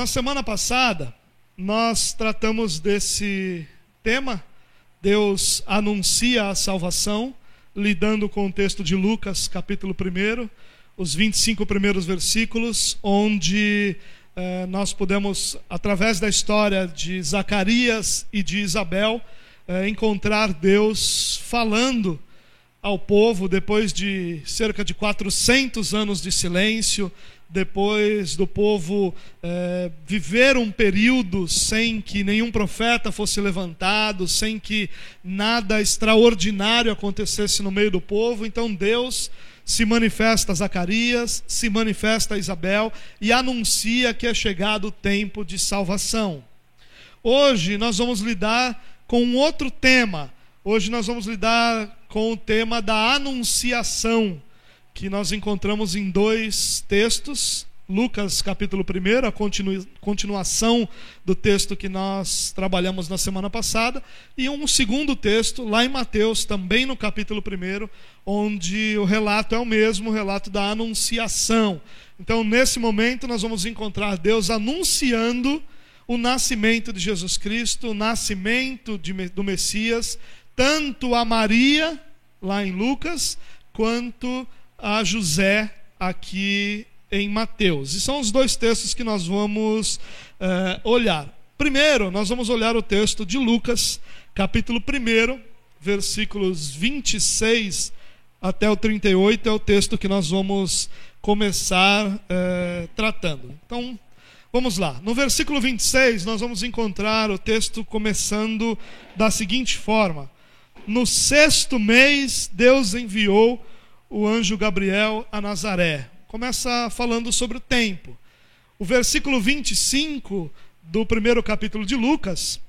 na semana passada, nós tratamos desse tema. Deus anuncia a salvação, lidando com o texto de Lucas, capítulo 1, os 25 primeiros versículos, onde eh, nós podemos, através da história de Zacarias e de Isabel, eh, encontrar Deus falando ao povo depois de cerca de 400 anos de silêncio, depois do povo é, viver um período sem que nenhum profeta fosse levantado, sem que nada extraordinário acontecesse no meio do povo, então Deus se manifesta a Zacarias, se manifesta a Isabel e anuncia que é chegado o tempo de salvação. Hoje nós vamos lidar com um outro tema. Hoje nós vamos lidar com o tema da anunciação que nós encontramos em dois textos. Lucas capítulo 1, a continu, continuação do texto que nós trabalhamos na semana passada, e um segundo texto, lá em Mateus, também no capítulo 1, onde o relato é o mesmo, o relato da anunciação. Então, nesse momento, nós vamos encontrar Deus anunciando o nascimento de Jesus Cristo, o nascimento de, do Messias, tanto a Maria, lá em Lucas, quanto a a José aqui em Mateus. E são os dois textos que nós vamos uh, olhar. Primeiro, nós vamos olhar o texto de Lucas, capítulo 1, versículos 26 até o 38, é o texto que nós vamos começar uh, tratando. Então, vamos lá. No versículo 26, nós vamos encontrar o texto começando da seguinte forma: No sexto mês, Deus enviou o anjo Gabriel a Nazaré. Começa falando sobre o tempo. O versículo 25 do primeiro capítulo de Lucas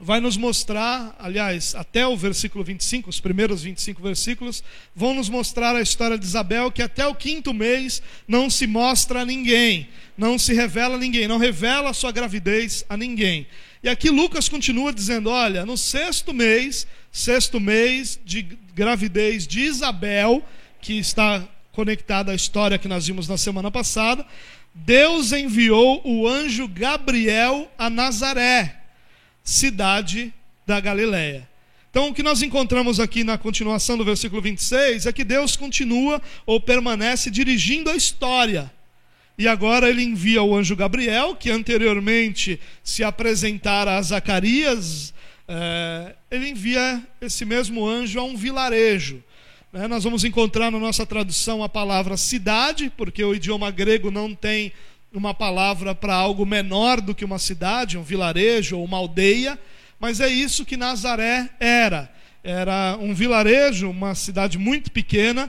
vai nos mostrar, aliás, até o versículo 25, os primeiros 25 versículos, vão nos mostrar a história de Isabel, que até o quinto mês não se mostra a ninguém, não se revela a ninguém, não revela a sua gravidez a ninguém. E aqui Lucas continua dizendo: olha, no sexto mês, sexto mês de gravidez de Isabel, que está conectada à história que nós vimos na semana passada, Deus enviou o anjo Gabriel a Nazaré, cidade da Galiléia. Então, o que nós encontramos aqui na continuação do versículo 26 é que Deus continua ou permanece dirigindo a história. E agora ele envia o anjo Gabriel, que anteriormente se apresentara a Zacarias, é, ele envia esse mesmo anjo a um vilarejo. Né? Nós vamos encontrar na nossa tradução a palavra cidade, porque o idioma grego não tem uma palavra para algo menor do que uma cidade, um vilarejo ou uma aldeia, mas é isso que Nazaré era. Era um vilarejo, uma cidade muito pequena,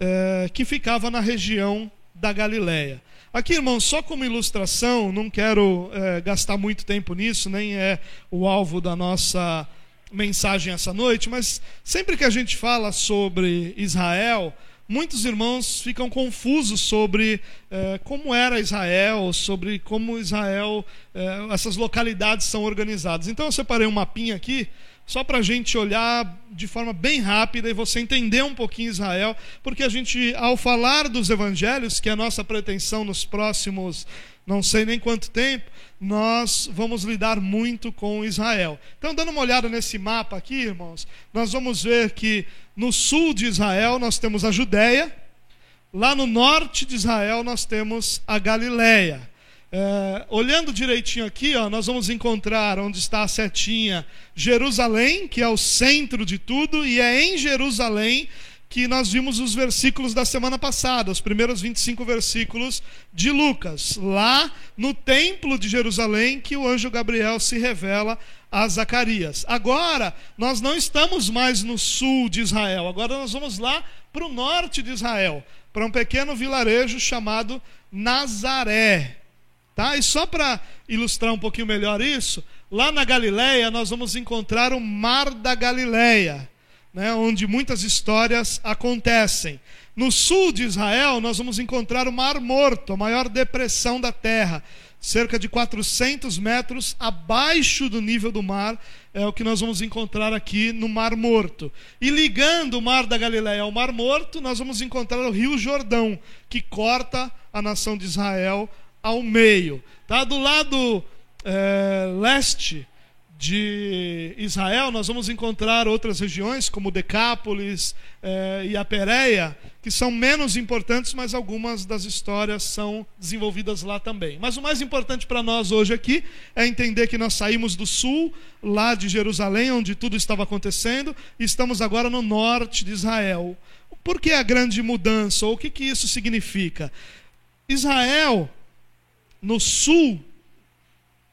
é, que ficava na região da Galileia. Aqui, irmãos, só como ilustração, não quero é, gastar muito tempo nisso, nem é o alvo da nossa mensagem essa noite, mas sempre que a gente fala sobre Israel, muitos irmãos ficam confusos sobre eh, como era Israel, sobre como Israel, eh, essas localidades são organizadas. Então eu separei um mapinha aqui, só para a gente olhar de forma bem rápida e você entender um pouquinho Israel, porque a gente, ao falar dos evangelhos, que é a nossa pretensão nos próximos não sei nem quanto tempo, nós vamos lidar muito com Israel. Então, dando uma olhada nesse mapa aqui, irmãos, nós vamos ver que no sul de Israel nós temos a Judéia, lá no norte de Israel nós temos a Galileia. É, olhando direitinho aqui, ó, nós vamos encontrar onde está a setinha Jerusalém, que é o centro de tudo, e é em Jerusalém que nós vimos os versículos da semana passada, os primeiros 25 versículos de Lucas, lá no templo de Jerusalém, que o anjo Gabriel se revela a Zacarias. Agora, nós não estamos mais no sul de Israel, agora nós vamos lá para o norte de Israel, para um pequeno vilarejo chamado Nazaré. Tá? E só para ilustrar um pouquinho melhor isso, lá na Galileia nós vamos encontrar o Mar da Galileia né, onde muitas histórias acontecem. No sul de Israel, nós vamos encontrar o Mar Morto, a maior depressão da terra, cerca de 400 metros abaixo do nível do mar, é o que nós vamos encontrar aqui no Mar Morto. E ligando o Mar da Galileia ao Mar Morto, nós vamos encontrar o Rio Jordão, que corta a nação de Israel ao meio. Tá? Do lado é, leste de Israel, nós vamos encontrar outras regiões, como Decápolis eh, e a Pérea, que são menos importantes, mas algumas das histórias são desenvolvidas lá também. Mas o mais importante para nós hoje aqui é entender que nós saímos do sul, lá de Jerusalém, onde tudo estava acontecendo, e estamos agora no norte de Israel. Por que a grande mudança? Ou o que, que isso significa? Israel, no sul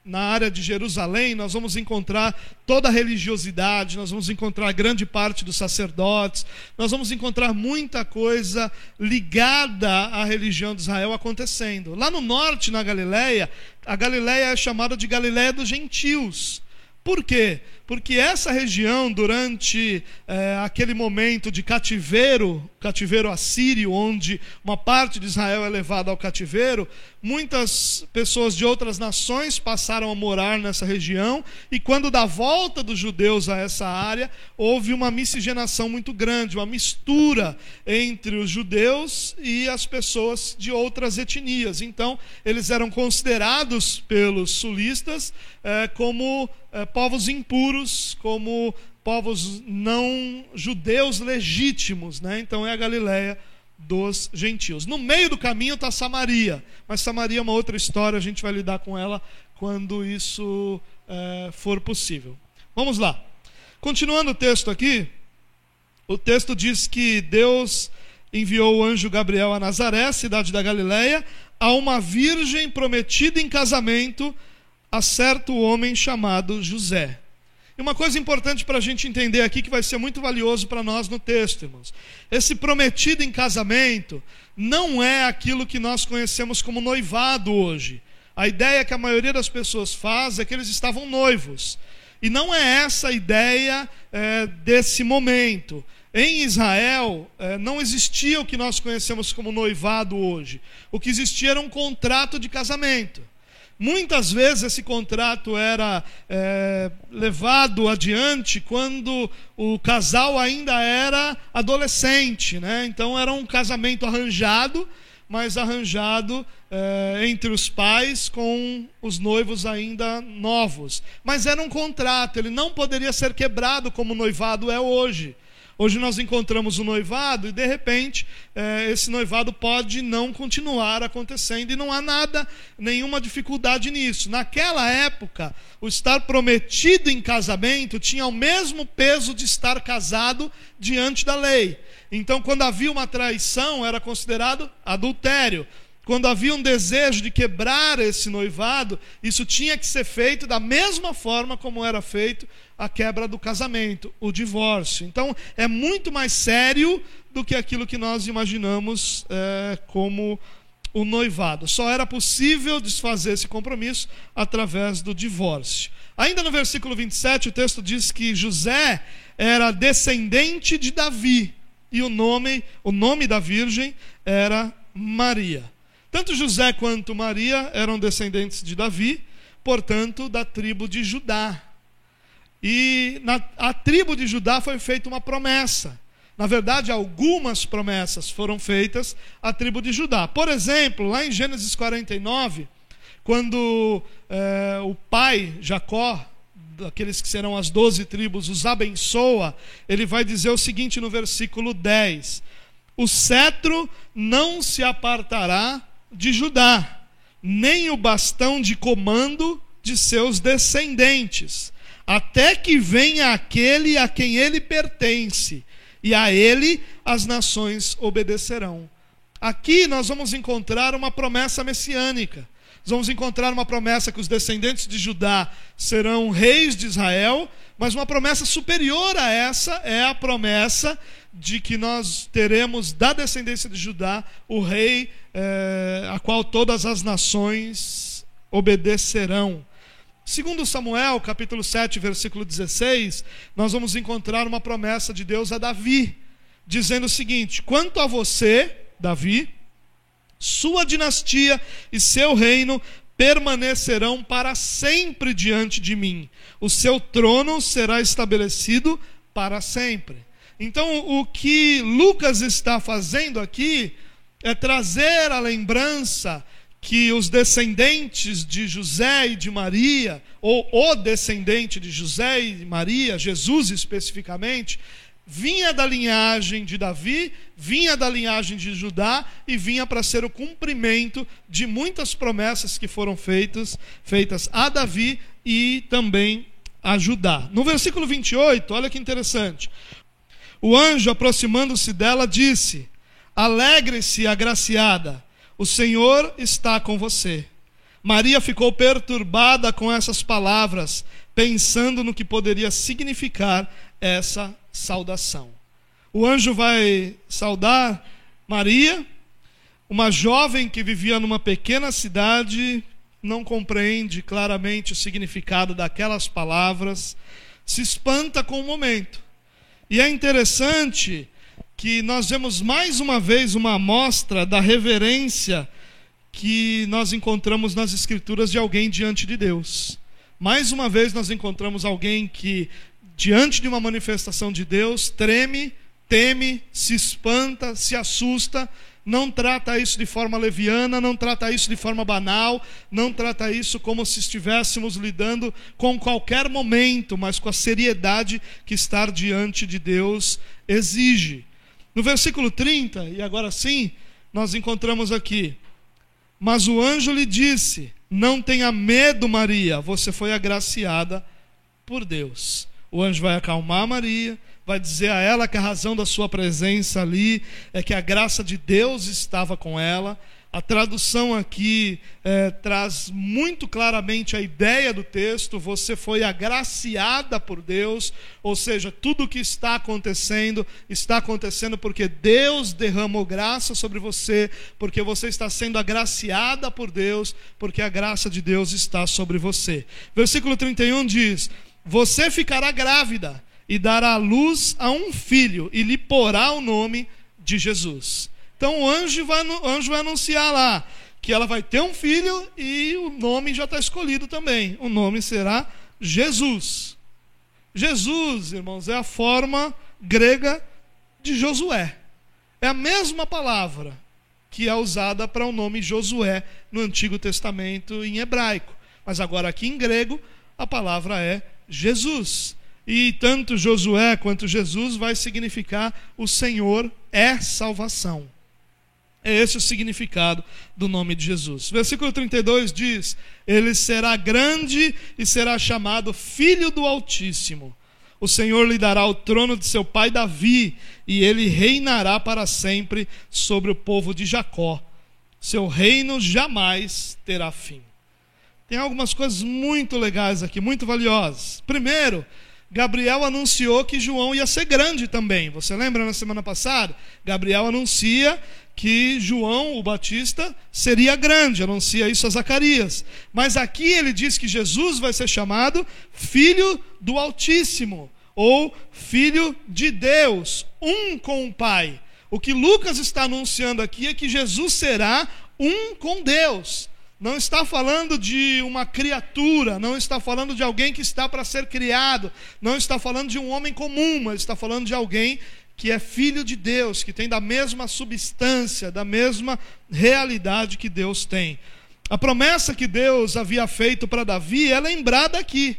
na área de Jerusalém, nós vamos encontrar toda a religiosidade, nós vamos encontrar grande parte dos sacerdotes, nós vamos encontrar muita coisa ligada à religião de Israel acontecendo. Lá no norte, na Galileia, a Galileia é chamada de Galileia dos gentios. Por quê? Porque essa região, durante é, aquele momento de cativeiro, cativeiro assírio, onde uma parte de Israel é levada ao cativeiro, muitas pessoas de outras nações passaram a morar nessa região, e quando da volta dos judeus a essa área, houve uma miscigenação muito grande, uma mistura entre os judeus e as pessoas de outras etnias. Então, eles eram considerados pelos sulistas é, como é, povos impuros, como povos não judeus legítimos, né? Então é a Galileia dos gentios. No meio do caminho está Samaria, mas Samaria é uma outra história, a gente vai lidar com ela quando isso é, for possível. Vamos lá. Continuando o texto aqui, o texto diz que Deus enviou o anjo Gabriel a Nazaré, cidade da Galileia, a uma virgem prometida em casamento a certo homem chamado José. E uma coisa importante para a gente entender aqui, que vai ser muito valioso para nós no texto, irmãos. Esse prometido em casamento não é aquilo que nós conhecemos como noivado hoje. A ideia que a maioria das pessoas faz é que eles estavam noivos. E não é essa a ideia é, desse momento. Em Israel, é, não existia o que nós conhecemos como noivado hoje. O que existia era um contrato de casamento. Muitas vezes esse contrato era é, levado adiante quando o casal ainda era adolescente, né? Então era um casamento arranjado, mas arranjado é, entre os pais com os noivos ainda novos. Mas era um contrato, ele não poderia ser quebrado como o noivado é hoje. Hoje nós encontramos o noivado e de repente é, esse noivado pode não continuar acontecendo e não há nada, nenhuma dificuldade nisso. Naquela época, o estar prometido em casamento tinha o mesmo peso de estar casado diante da lei. Então, quando havia uma traição, era considerado adultério quando havia um desejo de quebrar esse noivado, isso tinha que ser feito da mesma forma como era feito a quebra do casamento, o divórcio. Então, é muito mais sério do que aquilo que nós imaginamos é, como o noivado. Só era possível desfazer esse compromisso através do divórcio. Ainda no versículo 27, o texto diz que José era descendente de Davi e o nome, o nome da virgem era Maria. Tanto José quanto Maria eram descendentes de Davi, portanto, da tribo de Judá. E na a tribo de Judá foi feita uma promessa. Na verdade, algumas promessas foram feitas à tribo de Judá. Por exemplo, lá em Gênesis 49, quando é, o pai Jacó, daqueles que serão as doze tribos, os abençoa, ele vai dizer o seguinte no versículo 10: O cetro não se apartará de Judá, nem o bastão de comando de seus descendentes, até que venha aquele a quem ele pertence, e a ele as nações obedecerão. Aqui nós vamos encontrar uma promessa messiânica. Nós vamos encontrar uma promessa que os descendentes de Judá serão reis de Israel, mas uma promessa superior a essa é a promessa de que nós teremos da descendência de Judá o rei é, a qual todas as nações obedecerão. Segundo Samuel, capítulo 7, versículo 16, nós vamos encontrar uma promessa de Deus a Davi, dizendo o seguinte: Quanto a você, Davi, sua dinastia e seu reino permanecerão para sempre diante de mim. O seu trono será estabelecido para sempre. Então, o que Lucas está fazendo aqui é trazer a lembrança que os descendentes de José e de Maria, ou o descendente de José e Maria, Jesus especificamente, vinha da linhagem de Davi, vinha da linhagem de Judá e vinha para ser o cumprimento de muitas promessas que foram feitas, feitas a Davi e também a Judá. No versículo 28, olha que interessante. O anjo, aproximando-se dela, disse: Alegre-se, agraciada o Senhor está com você. Maria ficou perturbada com essas palavras, pensando no que poderia significar essa saudação. O anjo vai saudar Maria, uma jovem que vivia numa pequena cidade, não compreende claramente o significado daquelas palavras, se espanta com o momento. E é interessante que nós vemos mais uma vez uma amostra da reverência que nós encontramos nas Escrituras de alguém diante de Deus. Mais uma vez nós encontramos alguém que, diante de uma manifestação de Deus, treme, teme, se espanta, se assusta, não trata isso de forma leviana, não trata isso de forma banal, não trata isso como se estivéssemos lidando com qualquer momento, mas com a seriedade que estar diante de Deus exige. No versículo 30, e agora sim, nós encontramos aqui: Mas o anjo lhe disse: Não tenha medo, Maria, você foi agraciada por Deus. O anjo vai acalmar Maria, vai dizer a ela que a razão da sua presença ali é que a graça de Deus estava com ela, a tradução aqui é, traz muito claramente a ideia do texto: você foi agraciada por Deus, ou seja, tudo o que está acontecendo está acontecendo porque Deus derramou graça sobre você, porque você está sendo agraciada por Deus, porque a graça de Deus está sobre você. Versículo 31 diz: Você ficará grávida e dará luz a um filho, e lhe porá o nome de Jesus. Então o anjo vai, o anjo vai anunciar lá que ela vai ter um filho e o nome já está escolhido também. O nome será Jesus. Jesus, irmãos, é a forma grega de Josué. É a mesma palavra que é usada para o nome Josué no Antigo Testamento em hebraico. Mas agora aqui em grego, a palavra é Jesus. E tanto Josué quanto Jesus vai significar o Senhor é salvação. É esse o significado do nome de Jesus. Versículo 32 diz: Ele será grande e será chamado Filho do Altíssimo. O Senhor lhe dará o trono de seu pai Davi, e ele reinará para sempre sobre o povo de Jacó. Seu reino jamais terá fim. Tem algumas coisas muito legais aqui, muito valiosas. Primeiro, Gabriel anunciou que João ia ser grande também. Você lembra na semana passada? Gabriel anuncia que João, o Batista, seria grande, anuncia isso a Zacarias. Mas aqui ele diz que Jesus vai ser chamado Filho do Altíssimo, ou Filho de Deus, um com o Pai. O que Lucas está anunciando aqui é que Jesus será um com Deus não está falando de uma criatura, não está falando de alguém que está para ser criado, não está falando de um homem comum, mas está falando de alguém que é filho de Deus, que tem da mesma substância, da mesma realidade que Deus tem. A promessa que Deus havia feito para Davi é lembrada aqui.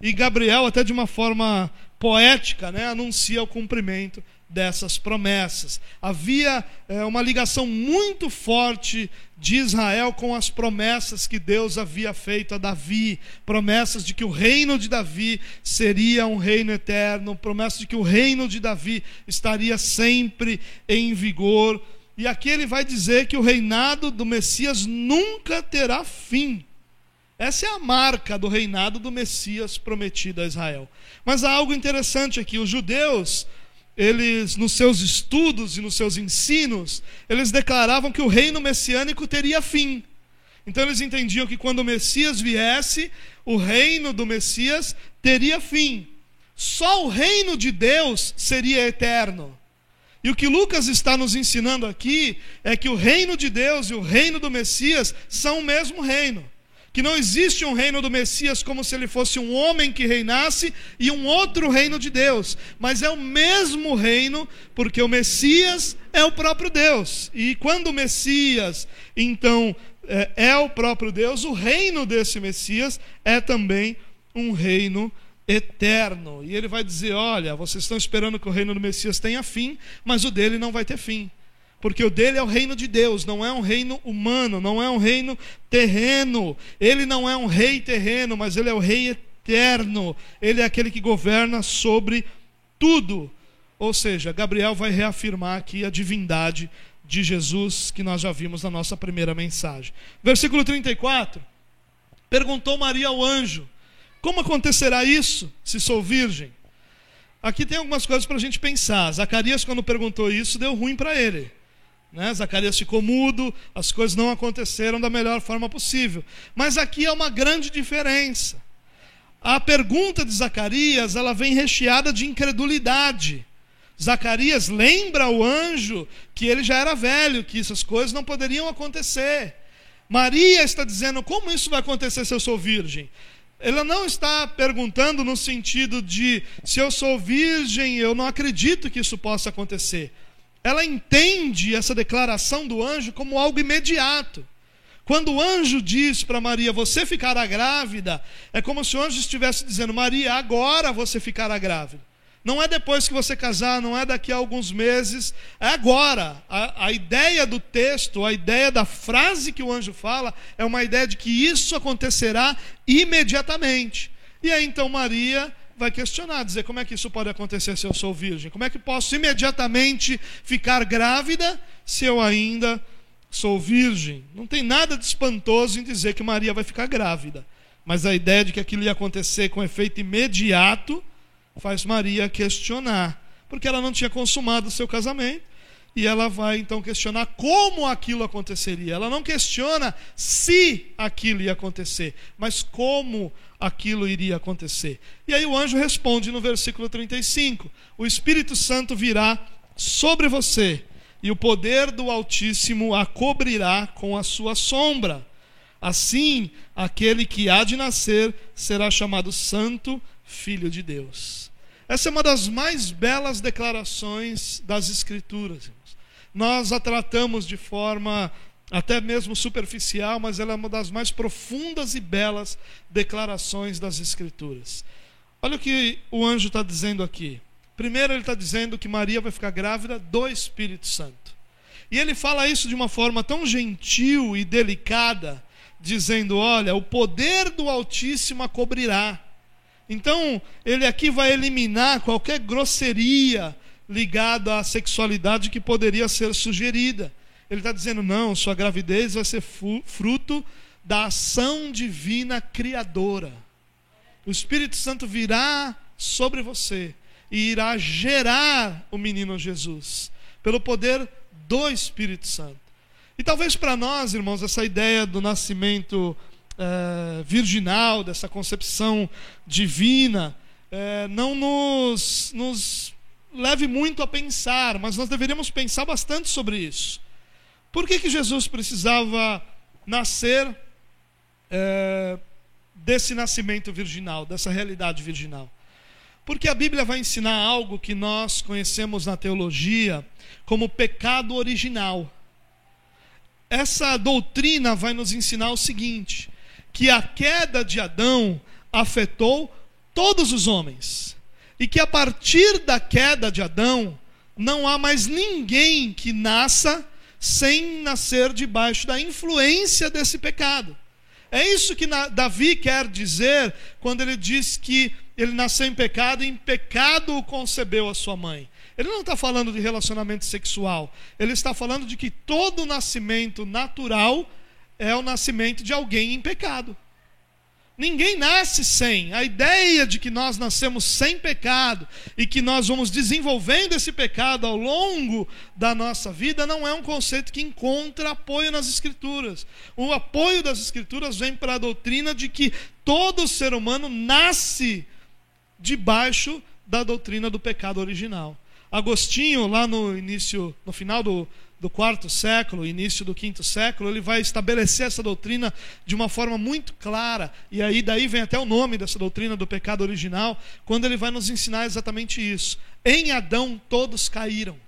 E Gabriel, até de uma forma poética, né, anuncia o cumprimento dessas promessas. Havia é, uma ligação muito forte de Israel com as promessas que Deus havia feito a Davi, promessas de que o reino de Davi seria um reino eterno, promessas de que o reino de Davi estaria sempre em vigor. E aqui ele vai dizer que o reinado do Messias nunca terá fim. Essa é a marca do reinado do Messias prometido a Israel. Mas há algo interessante aqui: os judeus eles, nos seus estudos e nos seus ensinos, eles declaravam que o reino messiânico teria fim. Então eles entendiam que quando o Messias viesse, o reino do Messias teria fim. Só o reino de Deus seria eterno. E o que Lucas está nos ensinando aqui é que o reino de Deus e o reino do Messias são o mesmo reino que não existe um reino do Messias como se ele fosse um homem que reinasse e um outro reino de Deus, mas é o mesmo reino, porque o Messias é o próprio Deus. E quando o Messias, então, é, é o próprio Deus, o reino desse Messias é também um reino eterno. E ele vai dizer: olha, vocês estão esperando que o reino do Messias tenha fim, mas o dele não vai ter fim. Porque o dele é o reino de Deus, não é um reino humano, não é um reino terreno. Ele não é um rei terreno, mas ele é o rei eterno. Ele é aquele que governa sobre tudo. Ou seja, Gabriel vai reafirmar aqui a divindade de Jesus que nós já vimos na nossa primeira mensagem. Versículo 34. Perguntou Maria ao anjo: Como acontecerá isso se sou virgem? Aqui tem algumas coisas para a gente pensar. Zacarias, quando perguntou isso, deu ruim para ele. Né? Zacarias ficou mudo, as coisas não aconteceram da melhor forma possível. Mas aqui é uma grande diferença. A pergunta de Zacarias, ela vem recheada de incredulidade. Zacarias lembra o anjo que ele já era velho, que essas coisas não poderiam acontecer. Maria está dizendo: como isso vai acontecer se eu sou virgem? Ela não está perguntando no sentido de se eu sou virgem, eu não acredito que isso possa acontecer. Ela entende essa declaração do anjo como algo imediato. Quando o anjo diz para Maria, você ficará grávida, é como se o anjo estivesse dizendo, Maria, agora você ficará grávida. Não é depois que você casar, não é daqui a alguns meses, é agora. A, a, ideia do texto, a ideia da frase que o anjo fala, é uma ideia de que isso acontecerá imediatamente. E aí então Maria vai questionar, dizer como é que isso pode acontecer se eu sou virgem? Como é que posso imediatamente ficar grávida se eu ainda sou virgem? Não tem nada de espantoso em dizer que Maria vai ficar grávida. Mas a ideia de que aquilo ia acontecer com efeito imediato faz Maria questionar, porque ela não tinha consumado o seu casamento. E ela vai então questionar como aquilo aconteceria. Ela não questiona se aquilo ia acontecer, mas como aquilo iria acontecer. E aí o anjo responde no versículo 35: O Espírito Santo virá sobre você, e o poder do Altíssimo a cobrirá com a sua sombra. Assim, aquele que há de nascer será chamado Santo Filho de Deus. Essa é uma das mais belas declarações das Escrituras. Nós a tratamos de forma até mesmo superficial, mas ela é uma das mais profundas e belas declarações das Escrituras. Olha o que o anjo está dizendo aqui. Primeiro, ele está dizendo que Maria vai ficar grávida do Espírito Santo. E ele fala isso de uma forma tão gentil e delicada, dizendo: Olha, o poder do Altíssimo a cobrirá. Então, ele aqui vai eliminar qualquer grosseria ligada à sexualidade que poderia ser sugerida. Ele está dizendo: não, sua gravidez vai ser fruto da ação divina criadora. O Espírito Santo virá sobre você e irá gerar o menino Jesus, pelo poder do Espírito Santo. E talvez para nós, irmãos, essa ideia do nascimento é, virginal, dessa concepção divina, é, não nos, nos leve muito a pensar, mas nós deveríamos pensar bastante sobre isso. Por que, que Jesus precisava nascer é, desse nascimento virginal, dessa realidade virginal? Porque a Bíblia vai ensinar algo que nós conhecemos na teologia como pecado original. Essa doutrina vai nos ensinar o seguinte: que a queda de Adão afetou todos os homens. E que a partir da queda de Adão, não há mais ninguém que nasça sem nascer debaixo da influência desse pecado. É isso que Davi quer dizer quando ele diz que ele nasceu em pecado e em pecado concebeu a sua mãe. Ele não está falando de relacionamento sexual, ele está falando de que todo nascimento natural é o nascimento de alguém em pecado. Ninguém nasce sem. A ideia de que nós nascemos sem pecado e que nós vamos desenvolvendo esse pecado ao longo da nossa vida não é um conceito que encontra apoio nas Escrituras. O apoio das Escrituras vem para a doutrina de que todo ser humano nasce debaixo da doutrina do pecado original. Agostinho, lá no início, no final do, do quarto século, início do quinto século, ele vai estabelecer essa doutrina de uma forma muito clara. E aí daí vem até o nome dessa doutrina do pecado original, quando ele vai nos ensinar exatamente isso. Em Adão todos caíram.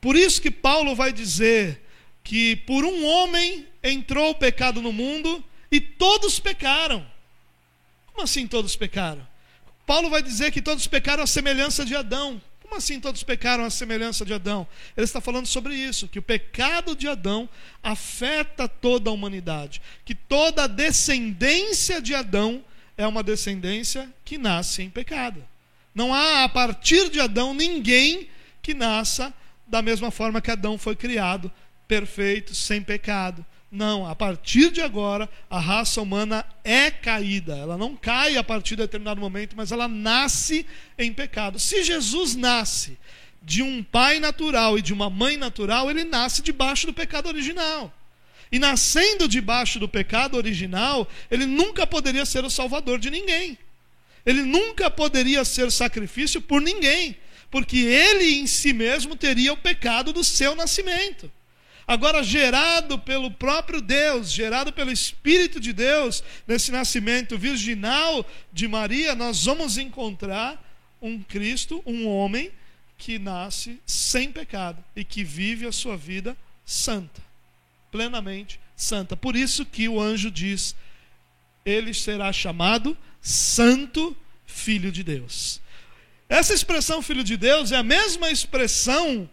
Por isso que Paulo vai dizer que por um homem entrou o pecado no mundo e todos pecaram. Como assim todos pecaram? Paulo vai dizer que todos pecaram à semelhança de Adão. Como assim todos pecaram à semelhança de Adão? Ele está falando sobre isso, que o pecado de Adão afeta toda a humanidade, que toda a descendência de Adão é uma descendência que nasce em pecado. Não há a partir de Adão ninguém que nasça da mesma forma que Adão foi criado, perfeito, sem pecado. Não, a partir de agora, a raça humana é caída. Ela não cai a partir de determinado momento, mas ela nasce em pecado. Se Jesus nasce de um pai natural e de uma mãe natural, ele nasce debaixo do pecado original. E nascendo debaixo do pecado original, ele nunca poderia ser o salvador de ninguém. Ele nunca poderia ser sacrifício por ninguém, porque ele em si mesmo teria o pecado do seu nascimento. Agora, gerado pelo próprio Deus, gerado pelo Espírito de Deus, nesse nascimento virginal de Maria, nós vamos encontrar um Cristo, um homem que nasce sem pecado e que vive a sua vida santa, plenamente santa. Por isso que o anjo diz: ele será chamado Santo Filho de Deus. Essa expressão Filho de Deus é a mesma expressão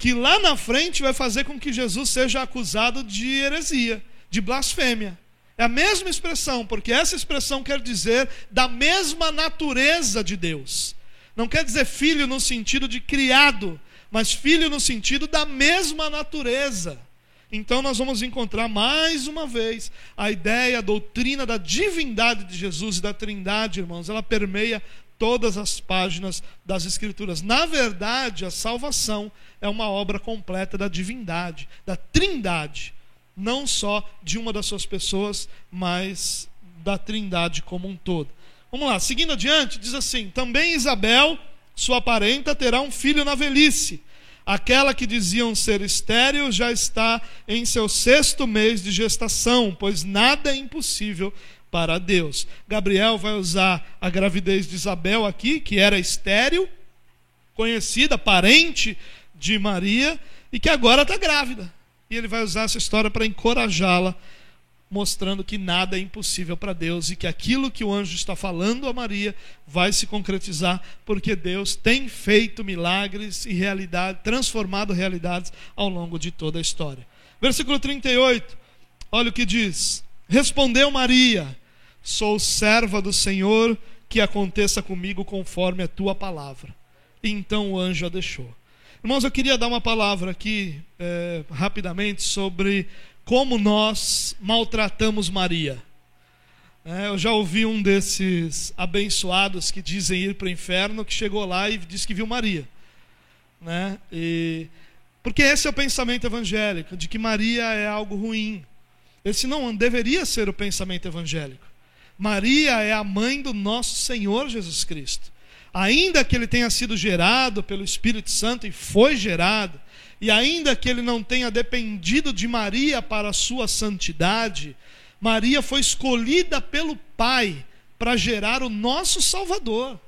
que lá na frente vai fazer com que Jesus seja acusado de heresia, de blasfêmia. É a mesma expressão, porque essa expressão quer dizer da mesma natureza de Deus. Não quer dizer filho no sentido de criado, mas filho no sentido da mesma natureza. Então nós vamos encontrar mais uma vez a ideia, a doutrina da divindade de Jesus e da Trindade, irmãos, ela permeia todas as páginas das Escrituras. Na verdade, a salvação é uma obra completa da divindade, da trindade, não só de uma das suas pessoas, mas da trindade como um todo. Vamos lá, seguindo adiante, diz assim: também Isabel, sua parenta, terá um filho na velhice. Aquela que diziam ser estéril já está em seu sexto mês de gestação, pois nada é impossível para Deus. Gabriel vai usar a gravidez de Isabel aqui, que era estéril, conhecida, parente de Maria, e que agora está grávida. E ele vai usar essa história para encorajá-la, mostrando que nada é impossível para Deus e que aquilo que o anjo está falando a Maria vai se concretizar, porque Deus tem feito milagres e realidade, transformado realidades ao longo de toda a história. Versículo 38, olha o que diz: Respondeu Maria: Sou serva do Senhor, que aconteça comigo conforme a tua palavra. Então o anjo a deixou. Irmãos, eu queria dar uma palavra aqui é, rapidamente sobre como nós maltratamos Maria. É, eu já ouvi um desses abençoados que dizem ir para o inferno que chegou lá e disse que viu Maria. Né? E, porque esse é o pensamento evangélico, de que Maria é algo ruim. Esse não deveria ser o pensamento evangélico. Maria é a mãe do nosso Senhor Jesus Cristo. Ainda que ele tenha sido gerado pelo Espírito Santo e foi gerado, e ainda que ele não tenha dependido de Maria para a sua santidade, Maria foi escolhida pelo Pai para gerar o nosso Salvador.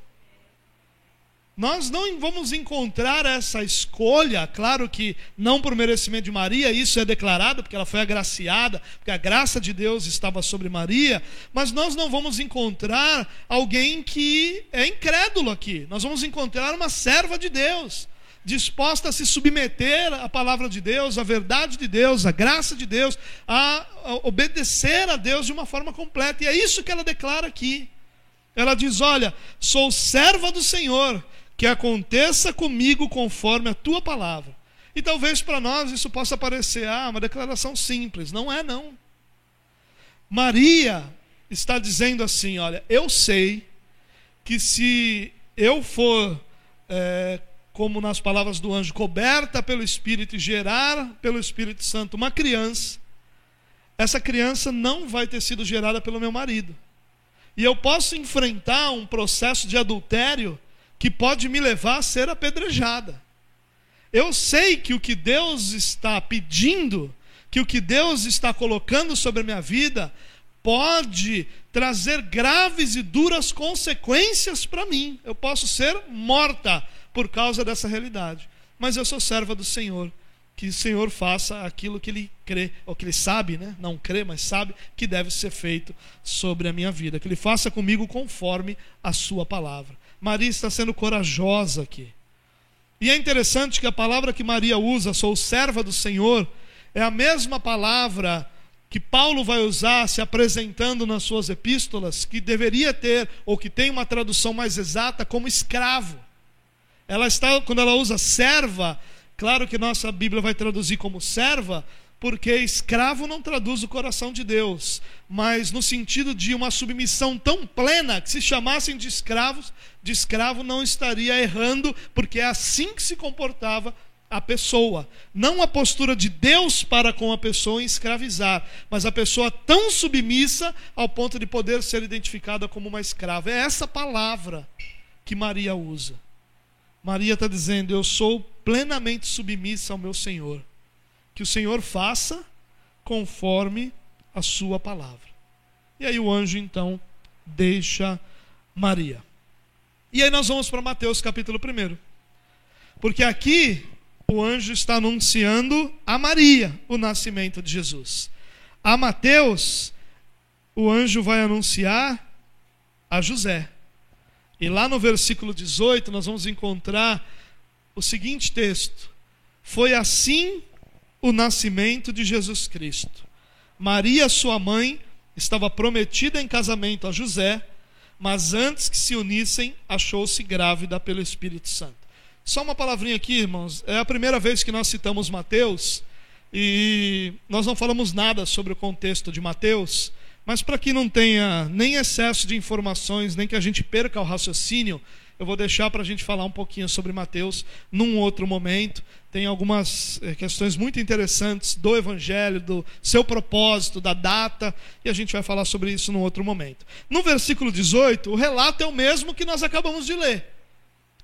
Nós não vamos encontrar essa escolha, claro que não por merecimento de Maria, isso é declarado, porque ela foi agraciada, porque a graça de Deus estava sobre Maria, mas nós não vamos encontrar alguém que é incrédulo aqui. Nós vamos encontrar uma serva de Deus, disposta a se submeter à palavra de Deus, à verdade de Deus, à graça de Deus, a obedecer a Deus de uma forma completa. E é isso que ela declara aqui. Ela diz: Olha, sou serva do Senhor que aconteça comigo conforme a tua palavra. E talvez para nós isso possa parecer ah, uma declaração simples. Não é, não. Maria está dizendo assim: olha, eu sei que se eu for, é, como nas palavras do anjo, coberta pelo Espírito e gerar pelo Espírito Santo uma criança, essa criança não vai ter sido gerada pelo meu marido. E eu posso enfrentar um processo de adultério que pode me levar a ser apedrejada. Eu sei que o que Deus está pedindo, que o que Deus está colocando sobre a minha vida, pode trazer graves e duras consequências para mim. Eu posso ser morta por causa dessa realidade. Mas eu sou serva do Senhor que o Senhor faça aquilo que ele crê, ou que ele sabe, né? não crê, mas sabe que deve ser feito sobre a minha vida. Que ele faça comigo conforme a sua palavra. Maria está sendo corajosa aqui. E é interessante que a palavra que Maria usa, sou serva do Senhor, é a mesma palavra que Paulo vai usar se apresentando nas suas epístolas, que deveria ter, ou que tem uma tradução mais exata, como escravo. Ela está, quando ela usa serva, claro que nossa Bíblia vai traduzir como serva, porque escravo não traduz o coração de Deus, mas no sentido de uma submissão tão plena que se chamassem de escravos, de escravo não estaria errando, porque é assim que se comportava a pessoa. Não a postura de Deus para com a pessoa em escravizar, mas a pessoa tão submissa ao ponto de poder ser identificada como uma escrava. É essa palavra que Maria usa. Maria está dizendo: Eu sou plenamente submissa ao meu Senhor. Que o Senhor faça conforme a sua palavra. E aí o anjo então deixa Maria. E aí nós vamos para Mateus capítulo 1. Porque aqui o anjo está anunciando a Maria o nascimento de Jesus. A Mateus, o anjo vai anunciar a José. E lá no versículo 18 nós vamos encontrar o seguinte texto: Foi assim o nascimento de Jesus Cristo. Maria, sua mãe, estava prometida em casamento a José, mas antes que se unissem, achou-se grávida pelo Espírito Santo. Só uma palavrinha aqui, irmãos. É a primeira vez que nós citamos Mateus e nós não falamos nada sobre o contexto de Mateus, mas para que não tenha nem excesso de informações, nem que a gente perca o raciocínio, eu vou deixar para a gente falar um pouquinho sobre Mateus num outro momento. Tem algumas eh, questões muito interessantes do Evangelho, do seu propósito, da data, e a gente vai falar sobre isso num outro momento. No versículo 18, o relato é o mesmo que nós acabamos de ler.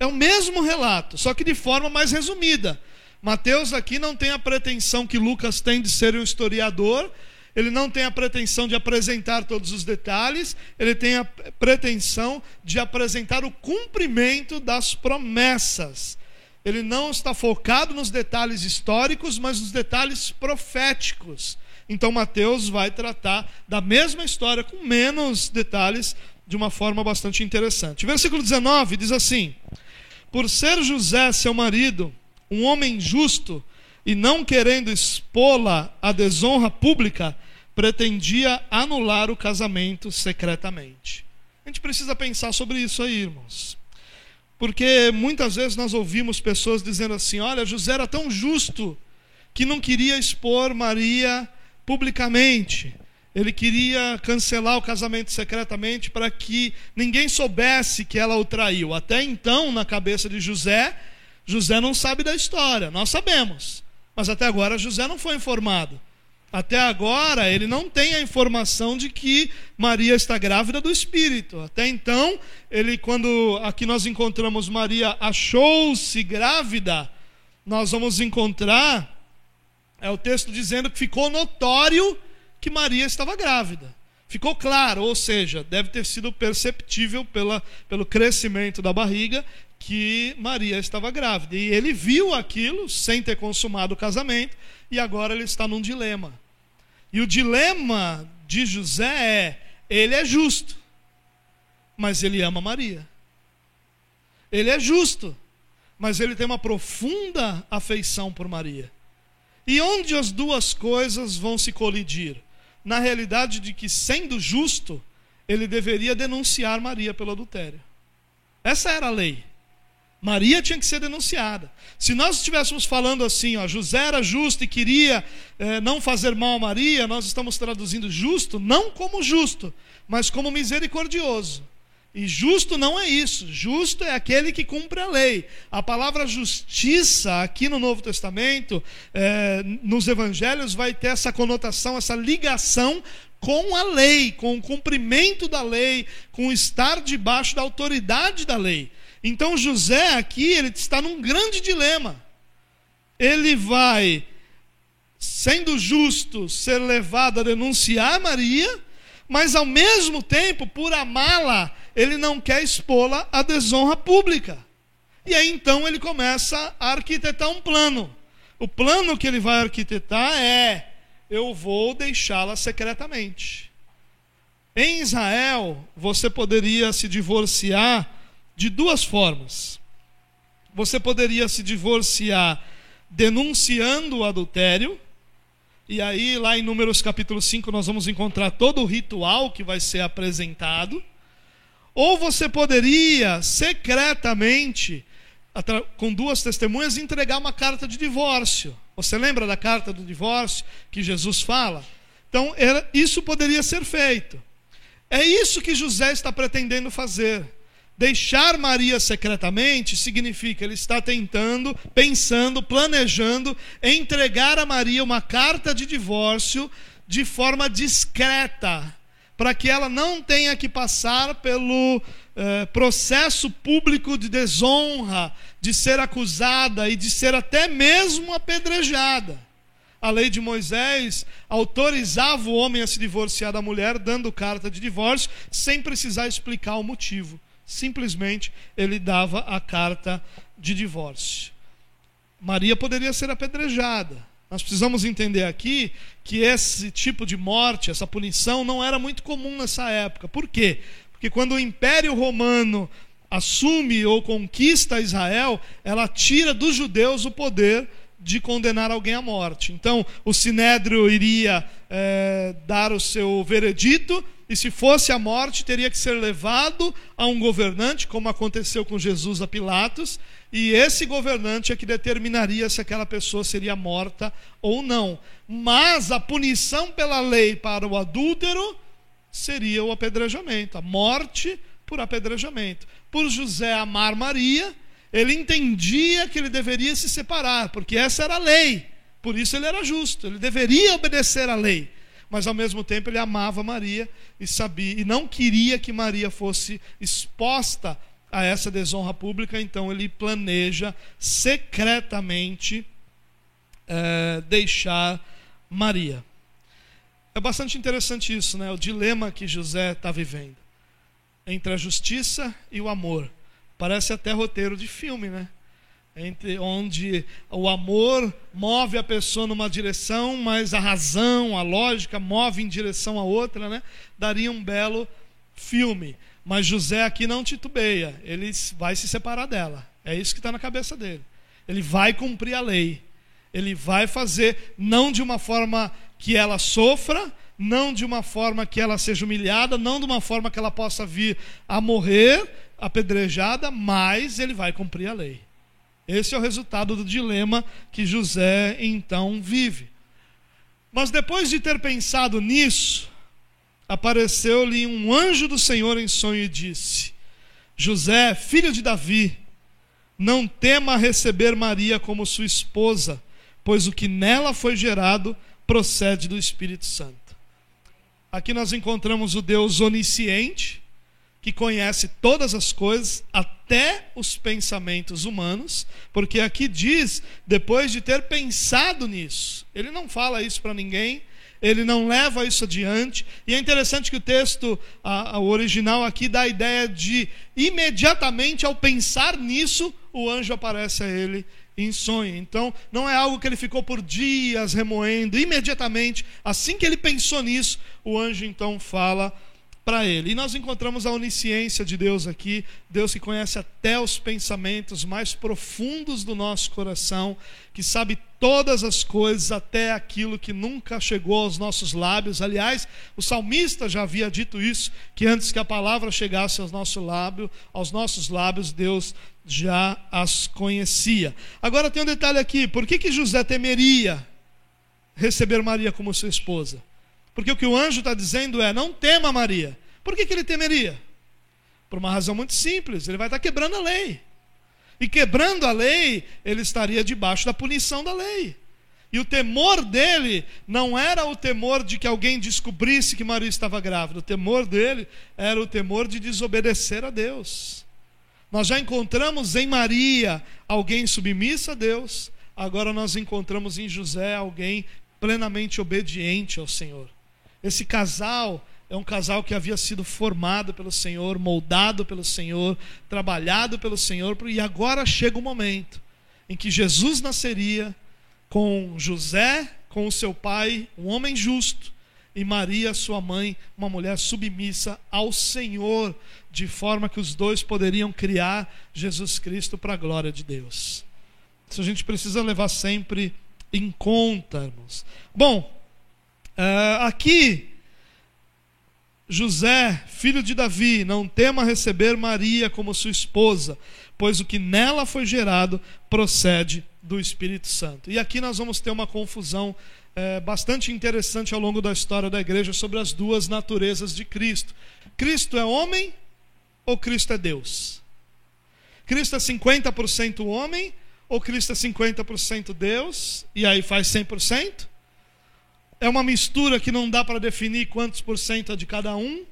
É o mesmo relato, só que de forma mais resumida. Mateus aqui não tem a pretensão que Lucas tem de ser um historiador, ele não tem a pretensão de apresentar todos os detalhes, ele tem a pretensão de apresentar o cumprimento das promessas. Ele não está focado nos detalhes históricos, mas nos detalhes proféticos. Então Mateus vai tratar da mesma história com menos detalhes de uma forma bastante interessante. Versículo 19 diz assim: por ser José, seu marido, um homem justo e não querendo expô-la à desonra pública, pretendia anular o casamento secretamente. A gente precisa pensar sobre isso aí, irmãos. Porque muitas vezes nós ouvimos pessoas dizendo assim: olha, José era tão justo que não queria expor Maria publicamente. Ele queria cancelar o casamento secretamente para que ninguém soubesse que ela o traiu. Até então, na cabeça de José, José não sabe da história, nós sabemos. Mas até agora José não foi informado. Até agora ele não tem a informação de que Maria está grávida do Espírito. Até então, ele quando aqui nós encontramos Maria achou-se grávida, nós vamos encontrar é o texto dizendo que ficou notório que Maria estava grávida. Ficou claro, ou seja, deve ter sido perceptível pela, pelo crescimento da barriga que Maria estava grávida. E ele viu aquilo sem ter consumado o casamento, e agora ele está num dilema. E o dilema de José é: ele é justo, mas ele ama Maria. Ele é justo, mas ele tem uma profunda afeição por Maria. E onde as duas coisas vão se colidir? na realidade de que, sendo justo, ele deveria denunciar Maria pelo adultério. Essa era a lei. Maria tinha que ser denunciada. Se nós estivéssemos falando assim, ó, José era justo e queria eh, não fazer mal a Maria, nós estamos traduzindo justo não como justo, mas como misericordioso. E justo não é isso. Justo é aquele que cumpre a lei. A palavra justiça, aqui no Novo Testamento, é, nos evangelhos, vai ter essa conotação, essa ligação com a lei, com o cumprimento da lei, com estar debaixo da autoridade da lei. Então José aqui, ele está num grande dilema. Ele vai, sendo justo, ser levado a denunciar Maria, mas ao mesmo tempo, por amá-la, ele não quer expô-la à desonra pública. E aí então ele começa a arquitetar um plano O plano que ele vai arquitetar é: eu vou deixá-la secretamente. Em Israel, você poderia se divorciar de duas formas. Você poderia se divorciar denunciando o adultério, e aí, lá em Números capítulo 5, nós vamos encontrar todo o ritual que vai ser apresentado. Ou você poderia secretamente com duas testemunhas, entregar uma carta de divórcio. Você lembra da carta do divórcio que Jesus fala? Então, era, isso poderia ser feito. É isso que José está pretendendo fazer. Deixar Maria secretamente significa ele está tentando, pensando, planejando entregar a Maria uma carta de divórcio de forma discreta, para que ela não tenha que passar pelo eh, processo público de desonra, de ser acusada e de ser até mesmo apedrejada. A lei de Moisés autorizava o homem a se divorciar da mulher, dando carta de divórcio, sem precisar explicar o motivo. Simplesmente ele dava a carta de divórcio. Maria poderia ser apedrejada. Nós precisamos entender aqui que esse tipo de morte, essa punição, não era muito comum nessa época. Por quê? Porque quando o Império Romano assume ou conquista Israel, ela tira dos judeus o poder de condenar alguém à morte. Então, o sinédrio iria é, dar o seu veredito, e se fosse a morte, teria que ser levado a um governante, como aconteceu com Jesus a Pilatos, e esse governante é que determinaria se aquela pessoa seria morta ou não. Mas a punição pela lei para o adúltero seria o apedrejamento, a morte por apedrejamento. Por José amar Maria, ele entendia que ele deveria se separar, porque essa era a lei. Por isso ele era justo, ele deveria obedecer à lei. Mas ao mesmo tempo ele amava Maria e sabia e não queria que Maria fosse exposta a essa desonra pública, então ele planeja secretamente é, deixar Maria. É bastante interessante isso, né? O dilema que José está vivendo entre a justiça e o amor. Parece até roteiro de filme, né? Entre onde o amor move a pessoa numa direção, mas a razão, a lógica move em direção a outra, né? Daria um belo filme. Mas José aqui não titubeia, ele vai se separar dela. É isso que está na cabeça dele. Ele vai cumprir a lei. Ele vai fazer, não de uma forma que ela sofra, não de uma forma que ela seja humilhada, não de uma forma que ela possa vir a morrer apedrejada, mas ele vai cumprir a lei. Esse é o resultado do dilema que José então vive. Mas depois de ter pensado nisso, apareceu-lhe um anjo do Senhor em sonho e disse: José, filho de Davi, não tema receber Maria como sua esposa, pois o que nela foi gerado procede do Espírito Santo. Aqui nós encontramos o Deus onisciente, que conhece todas as coisas, até os pensamentos humanos, porque aqui diz, depois de ter pensado nisso, ele não fala isso para ninguém, ele não leva isso adiante, e é interessante que o texto, a, a, o original aqui, dá a ideia de imediatamente ao pensar nisso, o anjo aparece a ele em sonho. Então, não é algo que ele ficou por dias remoendo, imediatamente, assim que ele pensou nisso, o anjo então fala para ele. E nós encontramos a onisciência de Deus aqui, Deus que conhece até os pensamentos mais profundos do nosso coração, que sabe todas as coisas, até aquilo que nunca chegou aos nossos lábios. Aliás, o salmista já havia dito isso, que antes que a palavra chegasse aos nossos lábios, aos nossos lábios, Deus já as conhecia. Agora tem um detalhe aqui: por que, que José temeria receber Maria como sua esposa? Porque o que o anjo está dizendo é: não tema Maria. Por que, que ele temeria? Por uma razão muito simples: ele vai estar quebrando a lei. E quebrando a lei, ele estaria debaixo da punição da lei. E o temor dele não era o temor de que alguém descobrisse que Maria estava grávida. O temor dele era o temor de desobedecer a Deus. Nós já encontramos em Maria alguém submissa a Deus, agora nós encontramos em José alguém plenamente obediente ao Senhor. Esse casal é um casal que havia sido formado pelo Senhor, moldado pelo Senhor, trabalhado pelo Senhor, e agora chega o momento em que Jesus nasceria com José, com o seu pai, um homem justo, e Maria, sua mãe, uma mulher submissa ao Senhor, de forma que os dois poderiam criar Jesus Cristo para a glória de Deus. Isso a gente precisa levar sempre em conta, irmãos. Bom, uh, aqui, José, filho de Davi, não tema receber Maria como sua esposa, pois o que nela foi gerado procede do Espírito Santo. E aqui nós vamos ter uma confusão é, bastante interessante ao longo da história da igreja sobre as duas naturezas de Cristo. Cristo é homem ou Cristo é Deus? Cristo é 50% homem ou Cristo é 50% Deus, e aí faz 100%? É uma mistura que não dá para definir quantos por cento é de cada um.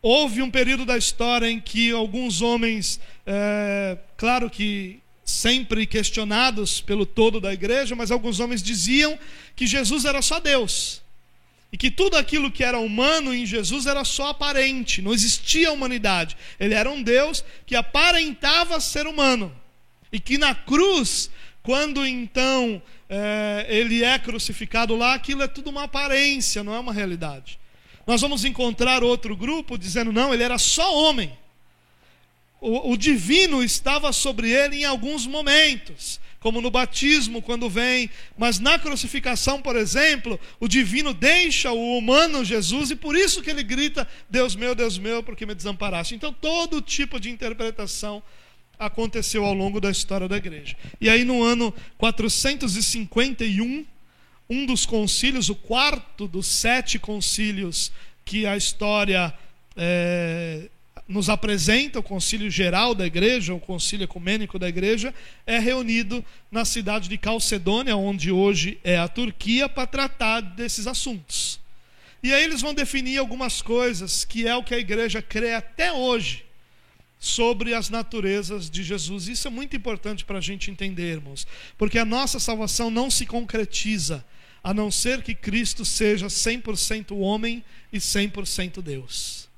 Houve um período da história em que alguns homens, é, claro que sempre questionados pelo todo da igreja, mas alguns homens diziam que Jesus era só Deus. E que tudo aquilo que era humano em Jesus era só aparente, não existia humanidade. Ele era um Deus que aparentava ser humano e que na cruz, quando então é, ele é crucificado lá, aquilo é tudo uma aparência, não é uma realidade. Nós vamos encontrar outro grupo dizendo, não, ele era só homem. O, o divino estava sobre ele em alguns momentos, como no batismo, quando vem, mas na crucificação, por exemplo, o divino deixa o humano Jesus e por isso que ele grita: Deus meu, Deus meu, porque me desamparaste. Então, todo tipo de interpretação aconteceu ao longo da história da igreja. E aí, no ano 451, um dos concílios, o quarto dos sete concílios que a história é, nos apresenta, o concílio geral da igreja, o concílio ecumênico da igreja, é reunido na cidade de Calcedônia, onde hoje é a Turquia, para tratar desses assuntos. E aí eles vão definir algumas coisas que é o que a igreja crê até hoje sobre as naturezas de Jesus. Isso é muito importante para a gente entendermos, porque a nossa salvação não se concretiza a não ser que Cristo seja 100% homem e 100% Deus.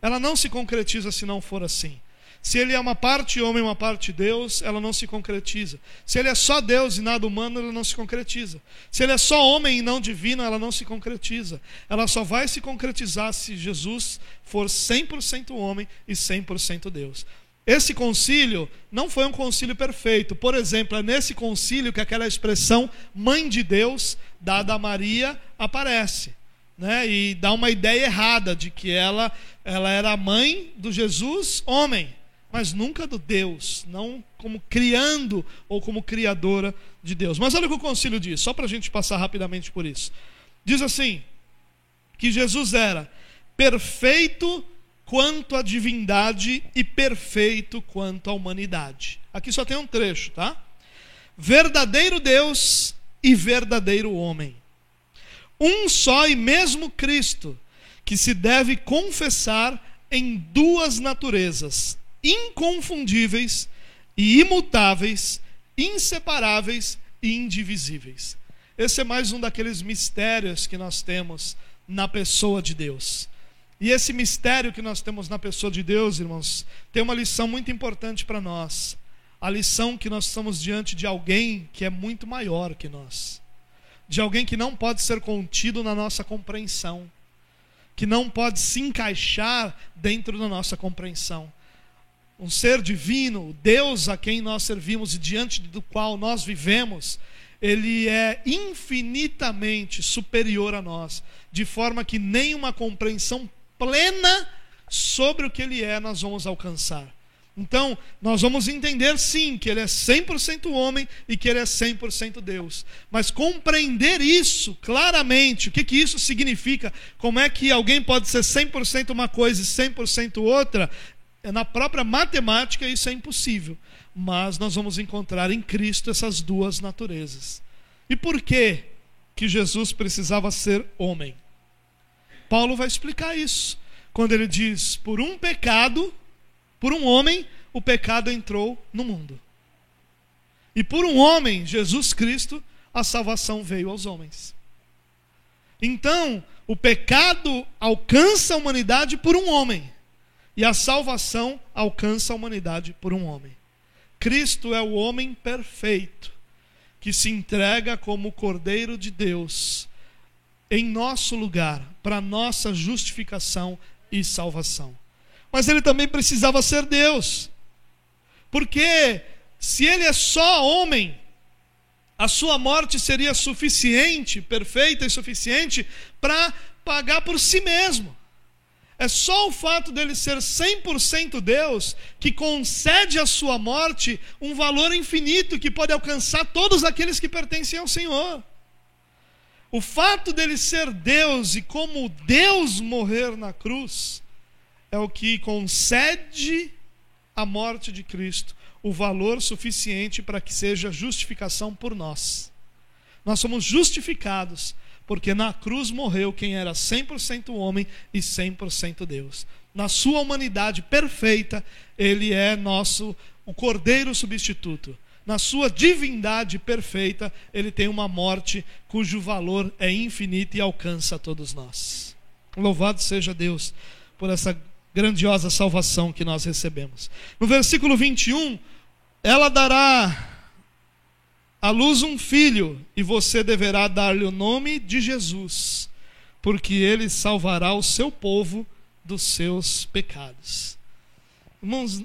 Ela não se concretiza se não for assim. Se ele é uma parte homem, uma parte Deus, ela não se concretiza. Se ele é só Deus e nada humano, ela não se concretiza. Se ele é só homem e não divino, ela não se concretiza. Ela só vai se concretizar se Jesus for 100% homem e 100% Deus. Esse concílio não foi um concílio perfeito. Por exemplo, é nesse concílio que aquela expressão mãe de Deus, dada a Maria, aparece. Né? E dá uma ideia errada de que ela, ela era a mãe do Jesus homem mas nunca do Deus, não como criando ou como criadora de Deus. Mas olha o que o concílio diz, só para a gente passar rapidamente por isso. Diz assim: que Jesus era perfeito quanto à divindade e perfeito quanto à humanidade. Aqui só tem um trecho, tá? Verdadeiro Deus e verdadeiro homem. Um só e mesmo Cristo, que se deve confessar em duas naturezas, inconfundíveis e imutáveis, inseparáveis e indivisíveis. Esse é mais um daqueles mistérios que nós temos na pessoa de Deus. E esse mistério que nós temos na pessoa de Deus, irmãos, tem uma lição muito importante para nós. A lição que nós estamos diante de alguém que é muito maior que nós. De alguém que não pode ser contido na nossa compreensão. Que não pode se encaixar dentro da nossa compreensão um ser divino, Deus a quem nós servimos e diante do qual nós vivemos, ele é infinitamente superior a nós, de forma que nenhuma compreensão plena sobre o que ele é nós vamos alcançar. Então, nós vamos entender sim que ele é 100% homem e que ele é 100% Deus. Mas compreender isso claramente, o que, que isso significa, como é que alguém pode ser 100% uma coisa e 100% outra, na própria matemática isso é impossível, mas nós vamos encontrar em Cristo essas duas naturezas. E por que que Jesus precisava ser homem? Paulo vai explicar isso quando ele diz: por um pecado, por um homem, o pecado entrou no mundo. E por um homem, Jesus Cristo, a salvação veio aos homens. Então, o pecado alcança a humanidade por um homem. E a salvação alcança a humanidade por um homem. Cristo é o homem perfeito. que se entrega como Cordeiro de Deus em nosso lugar, para nossa justificação e salvação. Mas ele também precisava ser Deus. Porque se ele é só homem, a sua morte seria suficiente, perfeita e suficiente, para pagar por si mesmo. É só o fato dele ser 100% Deus que concede à sua morte um valor infinito que pode alcançar todos aqueles que pertencem ao Senhor. O fato dele ser Deus e como Deus morrer na cruz é o que concede à morte de Cristo o valor suficiente para que seja justificação por nós. Nós somos justificados porque na cruz morreu quem era 100% homem e 100% Deus. Na sua humanidade perfeita, ele é nosso o cordeiro substituto. Na sua divindade perfeita, ele tem uma morte cujo valor é infinito e alcança a todos nós. Louvado seja Deus por essa grandiosa salvação que nós recebemos. No versículo 21, ela dará à luz um filho, e você deverá dar-lhe o nome de Jesus, porque ele salvará o seu povo dos seus pecados. Irmãos,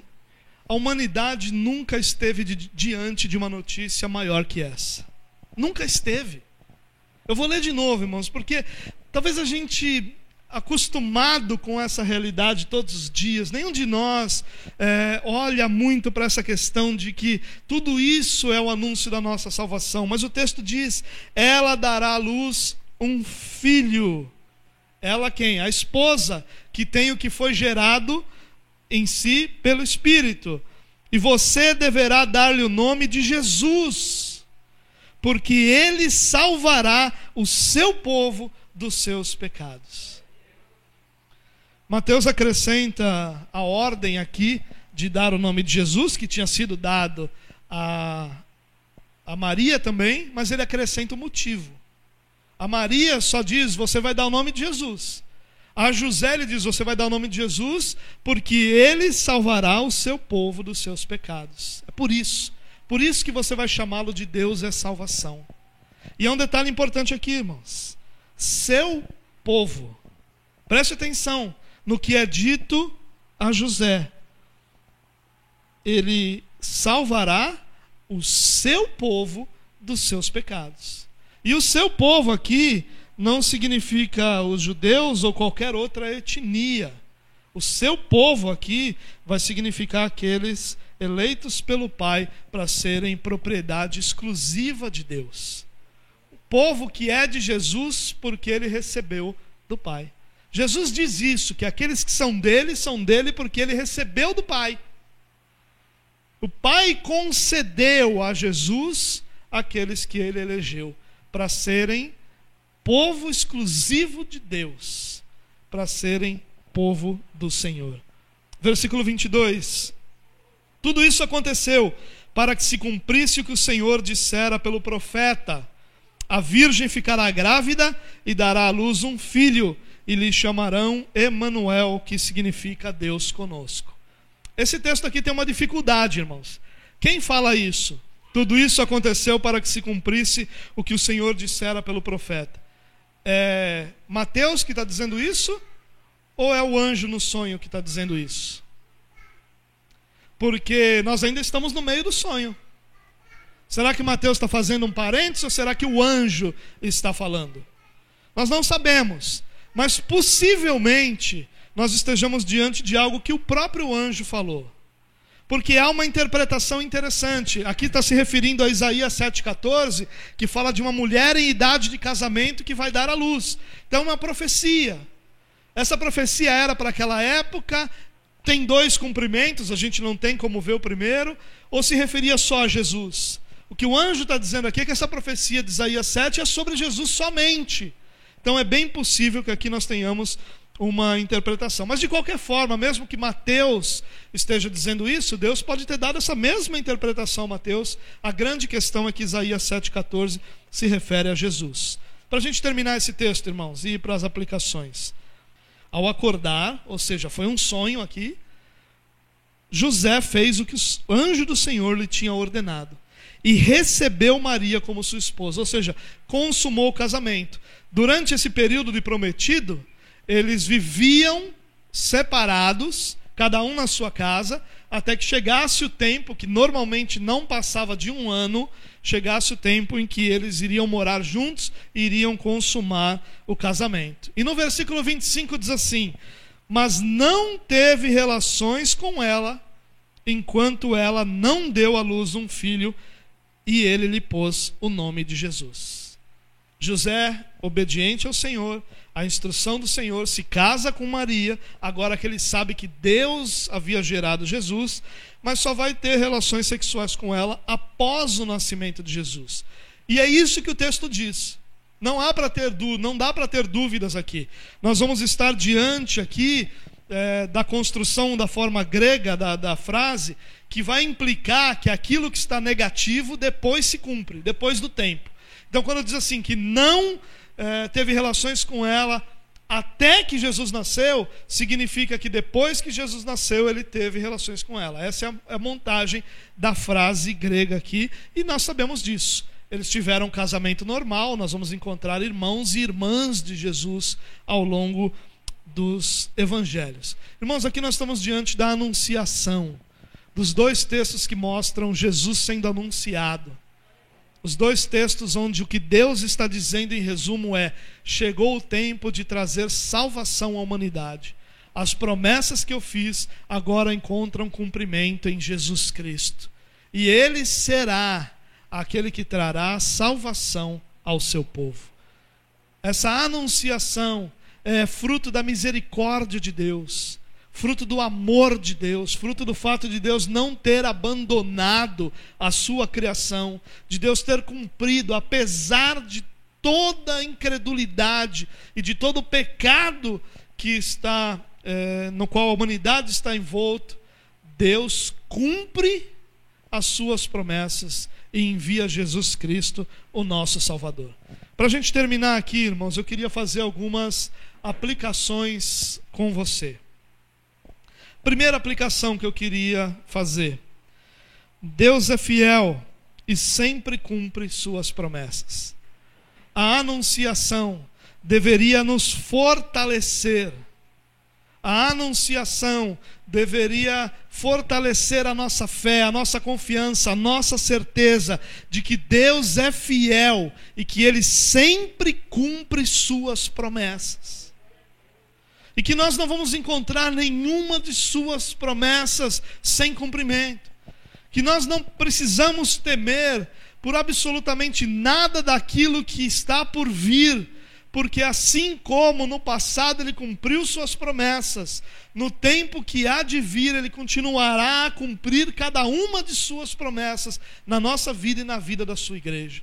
a humanidade nunca esteve diante de uma notícia maior que essa. Nunca esteve. Eu vou ler de novo, irmãos, porque talvez a gente acostumado com essa realidade todos os dias. Nenhum de nós é, olha muito para essa questão de que tudo isso é o anúncio da nossa salvação. Mas o texto diz: ela dará à luz um filho. Ela quem? A esposa, que tem o que foi gerado em si pelo Espírito. E você deverá dar-lhe o nome de Jesus, porque ele salvará o seu povo dos seus pecados. Mateus acrescenta a ordem aqui de dar o nome de Jesus, que tinha sido dado a, a Maria também, mas ele acrescenta o motivo. A Maria só diz: Você vai dar o nome de Jesus. A José ele diz: Você vai dar o nome de Jesus, porque ele salvará o seu povo dos seus pecados. É por isso. Por isso que você vai chamá-lo de Deus é salvação. E há um detalhe importante aqui, irmãos. Seu povo. Preste atenção no que é dito a José. Ele salvará o seu povo dos seus pecados. E o seu povo aqui não significa os judeus ou qualquer outra etnia. O seu povo aqui vai significar aqueles eleitos pelo Pai para serem propriedade exclusiva de Deus. O povo que é de Jesus porque ele recebeu do Pai. Jesus diz isso, que aqueles que são dele, são dele porque ele recebeu do Pai. O Pai concedeu a Jesus aqueles que ele elegeu para serem povo exclusivo de Deus, para serem povo do Senhor. Versículo 22. Tudo isso aconteceu para que se cumprisse o que o Senhor dissera pelo profeta: A virgem ficará grávida e dará à luz um filho e lhe chamarão Emanuel, que significa Deus conosco. Esse texto aqui tem uma dificuldade, irmãos. Quem fala isso? Tudo isso aconteceu para que se cumprisse o que o Senhor dissera pelo profeta. É Mateus que está dizendo isso? Ou é o anjo no sonho que está dizendo isso? Porque nós ainda estamos no meio do sonho. Será que Mateus está fazendo um parênteses ou será que o anjo está falando? Nós não sabemos. Mas possivelmente nós estejamos diante de algo que o próprio anjo falou. Porque há uma interpretação interessante. Aqui está se referindo a Isaías 7,14, que fala de uma mulher em idade de casamento que vai dar à luz. Então, é uma profecia. Essa profecia era para aquela época, tem dois cumprimentos, a gente não tem como ver o primeiro, ou se referia só a Jesus. O que o anjo está dizendo aqui é que essa profecia de Isaías 7 é sobre Jesus somente. Então é bem possível que aqui nós tenhamos uma interpretação. Mas de qualquer forma, mesmo que Mateus esteja dizendo isso, Deus pode ter dado essa mesma interpretação a Mateus. A grande questão é que Isaías 7,14 se refere a Jesus. Para a gente terminar esse texto, irmãos, e ir para as aplicações. Ao acordar, ou seja, foi um sonho aqui, José fez o que o anjo do Senhor lhe tinha ordenado. E recebeu Maria como sua esposa, ou seja, consumou o casamento. Durante esse período de prometido, eles viviam separados, cada um na sua casa, até que chegasse o tempo, que normalmente não passava de um ano, chegasse o tempo em que eles iriam morar juntos e iriam consumar o casamento. E no versículo 25 diz assim: Mas não teve relações com ela, enquanto ela não deu à luz um filho, e ele lhe pôs o nome de Jesus. José, obediente ao Senhor, a instrução do Senhor, se casa com Maria, agora que ele sabe que Deus havia gerado Jesus, mas só vai ter relações sexuais com ela após o nascimento de Jesus. E é isso que o texto diz. Não há para ter não dá para ter dúvidas aqui. Nós vamos estar diante aqui é, da construção da forma grega da, da frase, que vai implicar que aquilo que está negativo depois se cumpre, depois do tempo. Então, quando diz assim que não é, teve relações com ela até que Jesus nasceu, significa que depois que Jesus nasceu, ele teve relações com ela. Essa é a, é a montagem da frase grega aqui, e nós sabemos disso. Eles tiveram um casamento normal, nós vamos encontrar irmãos e irmãs de Jesus ao longo dos evangelhos. Irmãos, aqui nós estamos diante da anunciação, dos dois textos que mostram Jesus sendo anunciado. Os dois textos onde o que Deus está dizendo em resumo é: chegou o tempo de trazer salvação à humanidade. As promessas que eu fiz agora encontram cumprimento em Jesus Cristo. E ele será aquele que trará salvação ao seu povo. Essa anunciação é fruto da misericórdia de Deus fruto do amor de Deus, fruto do fato de Deus não ter abandonado a sua criação, de Deus ter cumprido, apesar de toda a incredulidade e de todo o pecado que está, é, no qual a humanidade está envolta, Deus cumpre as suas promessas e envia Jesus Cristo, o nosso Salvador. Para a gente terminar aqui, irmãos, eu queria fazer algumas aplicações com você. Primeira aplicação que eu queria fazer: Deus é fiel e sempre cumpre suas promessas. A anunciação deveria nos fortalecer. A anunciação deveria fortalecer a nossa fé, a nossa confiança, a nossa certeza de que Deus é fiel e que Ele sempre cumpre suas promessas e que nós não vamos encontrar nenhuma de Suas promessas sem cumprimento, que nós não precisamos temer por absolutamente nada daquilo que está por vir, porque assim como no passado ele cumpriu suas promessas, no tempo que há de vir ele continuará a cumprir cada uma de suas promessas na nossa vida e na vida da sua igreja.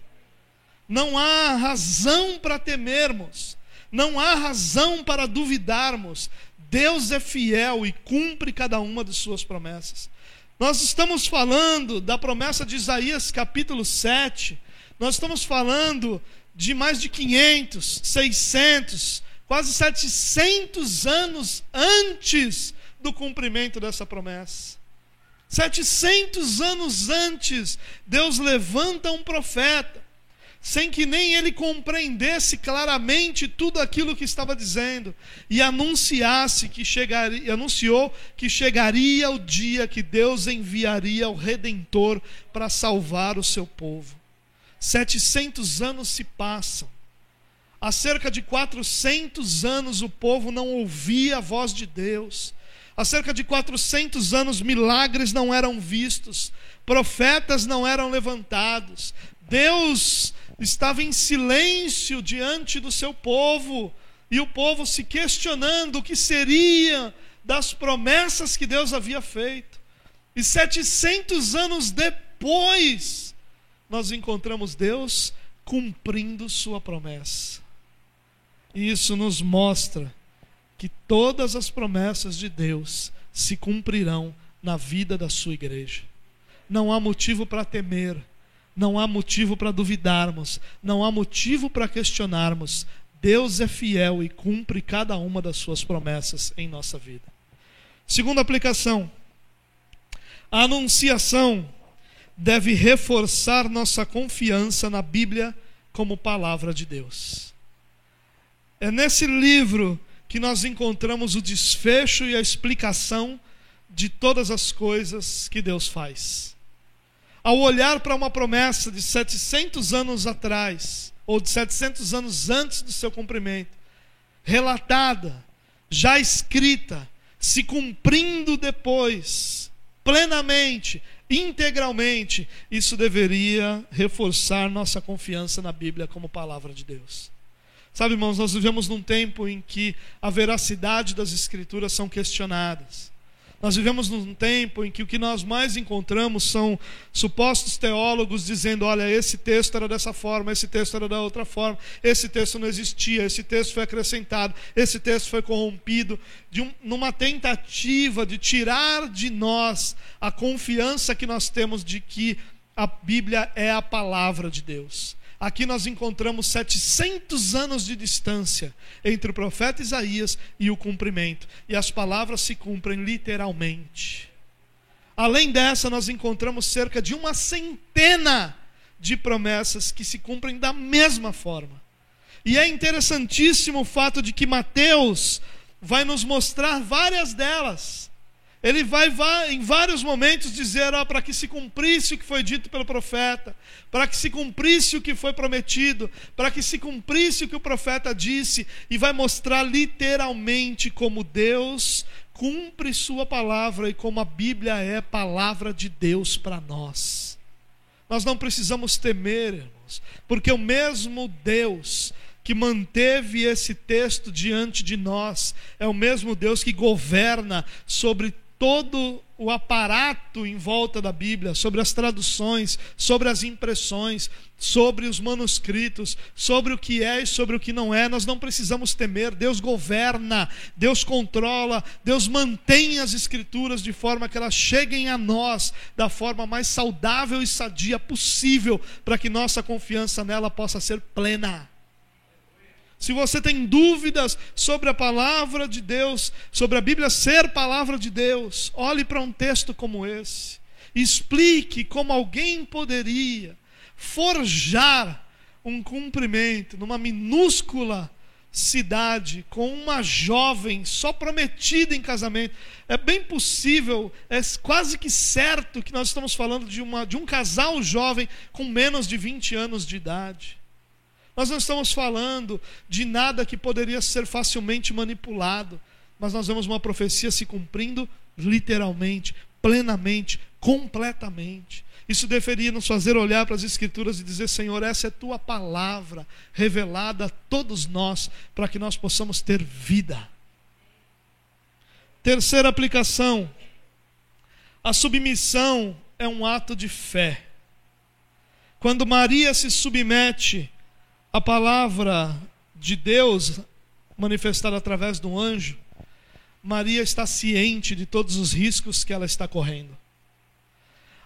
Não há razão para temermos não há razão para duvidarmos. Deus é fiel e cumpre cada uma de suas promessas. Nós estamos falando da promessa de Isaías capítulo 7. Nós estamos falando de mais de 500, 600, quase 700 anos antes do cumprimento dessa promessa. 700 anos antes, Deus levanta um profeta sem que nem ele compreendesse claramente tudo aquilo que estava dizendo, e anunciasse que chegaria, anunciou que chegaria o dia que Deus enviaria o redentor para salvar o seu povo. 700 anos se passam. Há cerca de 400 anos o povo não ouvia a voz de Deus. Há cerca de 400 anos milagres não eram vistos, profetas não eram levantados. Deus estava em silêncio diante do seu povo, e o povo se questionando o que seria das promessas que Deus havia feito. E 700 anos depois, nós encontramos Deus cumprindo sua promessa. E isso nos mostra que todas as promessas de Deus se cumprirão na vida da sua igreja. Não há motivo para temer, não há motivo para duvidarmos, não há motivo para questionarmos. Deus é fiel e cumpre cada uma das suas promessas em nossa vida. Segunda aplicação: a anunciação deve reforçar nossa confiança na Bíblia como palavra de Deus. É nesse livro que nós encontramos o desfecho e a explicação de todas as coisas que Deus faz. Ao olhar para uma promessa de 700 anos atrás, ou de 700 anos antes do seu cumprimento, relatada, já escrita, se cumprindo depois, plenamente, integralmente, isso deveria reforçar nossa confiança na Bíblia como palavra de Deus. Sabe, irmãos, nós vivemos num tempo em que a veracidade das Escrituras são questionadas. Nós vivemos num tempo em que o que nós mais encontramos são supostos teólogos dizendo: olha, esse texto era dessa forma, esse texto era da outra forma, esse texto não existia, esse texto foi acrescentado, esse texto foi corrompido, um, numa tentativa de tirar de nós a confiança que nós temos de que a Bíblia é a palavra de Deus. Aqui nós encontramos 700 anos de distância entre o profeta Isaías e o cumprimento, e as palavras se cumprem literalmente. Além dessa, nós encontramos cerca de uma centena de promessas que se cumprem da mesma forma. E é interessantíssimo o fato de que Mateus vai nos mostrar várias delas. Ele vai, em vários momentos dizer, ó, para que se cumprisse o que foi dito pelo profeta, para que se cumprisse o que foi prometido, para que se cumprisse o que o profeta disse, e vai mostrar literalmente como Deus cumpre sua palavra e como a Bíblia é palavra de Deus para nós. Nós não precisamos temer, irmãos, porque o mesmo Deus que manteve esse texto diante de nós, é o mesmo Deus que governa sobre todo o aparato em volta da Bíblia, sobre as traduções, sobre as impressões, sobre os manuscritos, sobre o que é e sobre o que não é, nós não precisamos temer. Deus governa, Deus controla, Deus mantém as Escrituras de forma que elas cheguem a nós da forma mais saudável e sadia possível, para que nossa confiança nela possa ser plena. Se você tem dúvidas sobre a palavra de Deus, sobre a Bíblia ser palavra de Deus, olhe para um texto como esse. Explique como alguém poderia forjar um cumprimento numa minúscula cidade com uma jovem só prometida em casamento. É bem possível, é quase que certo que nós estamos falando de, uma, de um casal jovem com menos de 20 anos de idade. Nós não estamos falando de nada que poderia ser facilmente manipulado, mas nós vemos uma profecia se cumprindo literalmente, plenamente, completamente. Isso deveria nos fazer olhar para as Escrituras e dizer: Senhor, essa é tua palavra revelada a todos nós, para que nós possamos ter vida. Terceira aplicação: a submissão é um ato de fé. Quando Maria se submete a palavra de Deus manifestada através do anjo, Maria está ciente de todos os riscos que ela está correndo.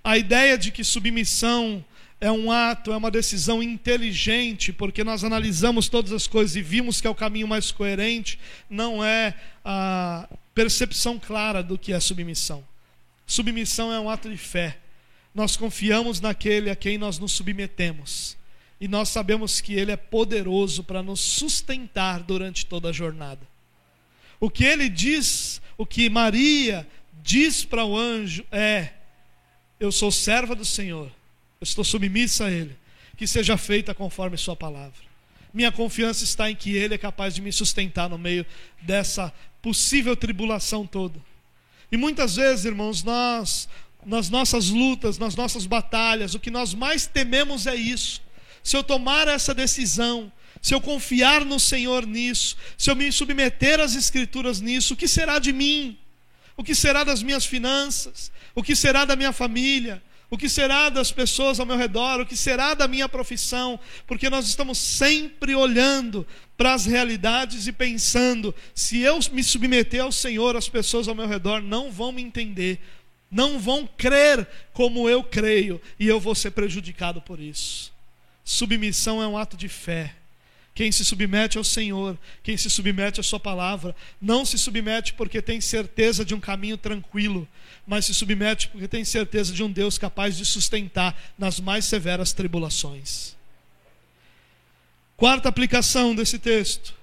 A ideia de que submissão é um ato, é uma decisão inteligente, porque nós analisamos todas as coisas e vimos que é o caminho mais coerente, não é a percepção clara do que é submissão. Submissão é um ato de fé. Nós confiamos naquele a quem nós nos submetemos e nós sabemos que Ele é poderoso para nos sustentar durante toda a jornada. O que ele diz, o que Maria diz para o anjo é: Eu sou serva do Senhor, eu estou submissa a Ele, que seja feita conforme Sua palavra. Minha confiança está em que Ele é capaz de me sustentar no meio dessa possível tribulação toda. E muitas vezes, irmãos, nós, nas nossas lutas, nas nossas batalhas, o que nós mais tememos é isso se eu tomar essa decisão, se eu confiar no Senhor nisso, se eu me submeter às Escrituras nisso, o que será de mim? O que será das minhas finanças? O que será da minha família? O que será das pessoas ao meu redor? O que será da minha profissão? Porque nós estamos sempre olhando para as realidades e pensando: se eu me submeter ao Senhor, as pessoas ao meu redor não vão me entender, não vão crer como eu creio, e eu vou ser prejudicado por isso. Submissão é um ato de fé. quem se submete ao Senhor, quem se submete à Sua palavra, não se submete porque tem certeza de um caminho tranquilo, mas se submete porque tem certeza de um Deus capaz de sustentar nas mais severas tribulações. Quarta aplicação desse texto: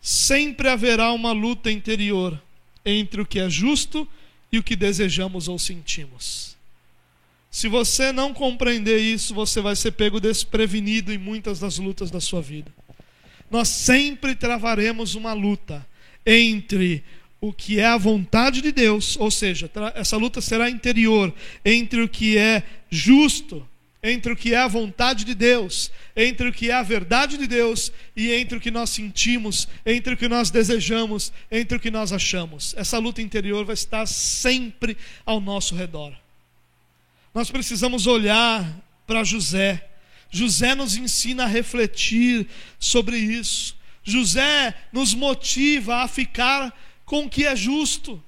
sempre haverá uma luta interior entre o que é justo e o que desejamos ou sentimos. Se você não compreender isso, você vai ser pego desprevenido em muitas das lutas da sua vida nós sempre travaremos uma luta entre o que é a vontade de Deus, ou seja, essa luta será interior entre o que é justo, entre o que é a vontade de Deus, entre o que é a verdade de Deus e entre o que nós sentimos, entre o que nós desejamos, entre o que nós achamos. Essa luta interior vai estar sempre ao nosso redor. Nós precisamos olhar para José José nos ensina a refletir sobre isso. José nos motiva a ficar com o que é justo.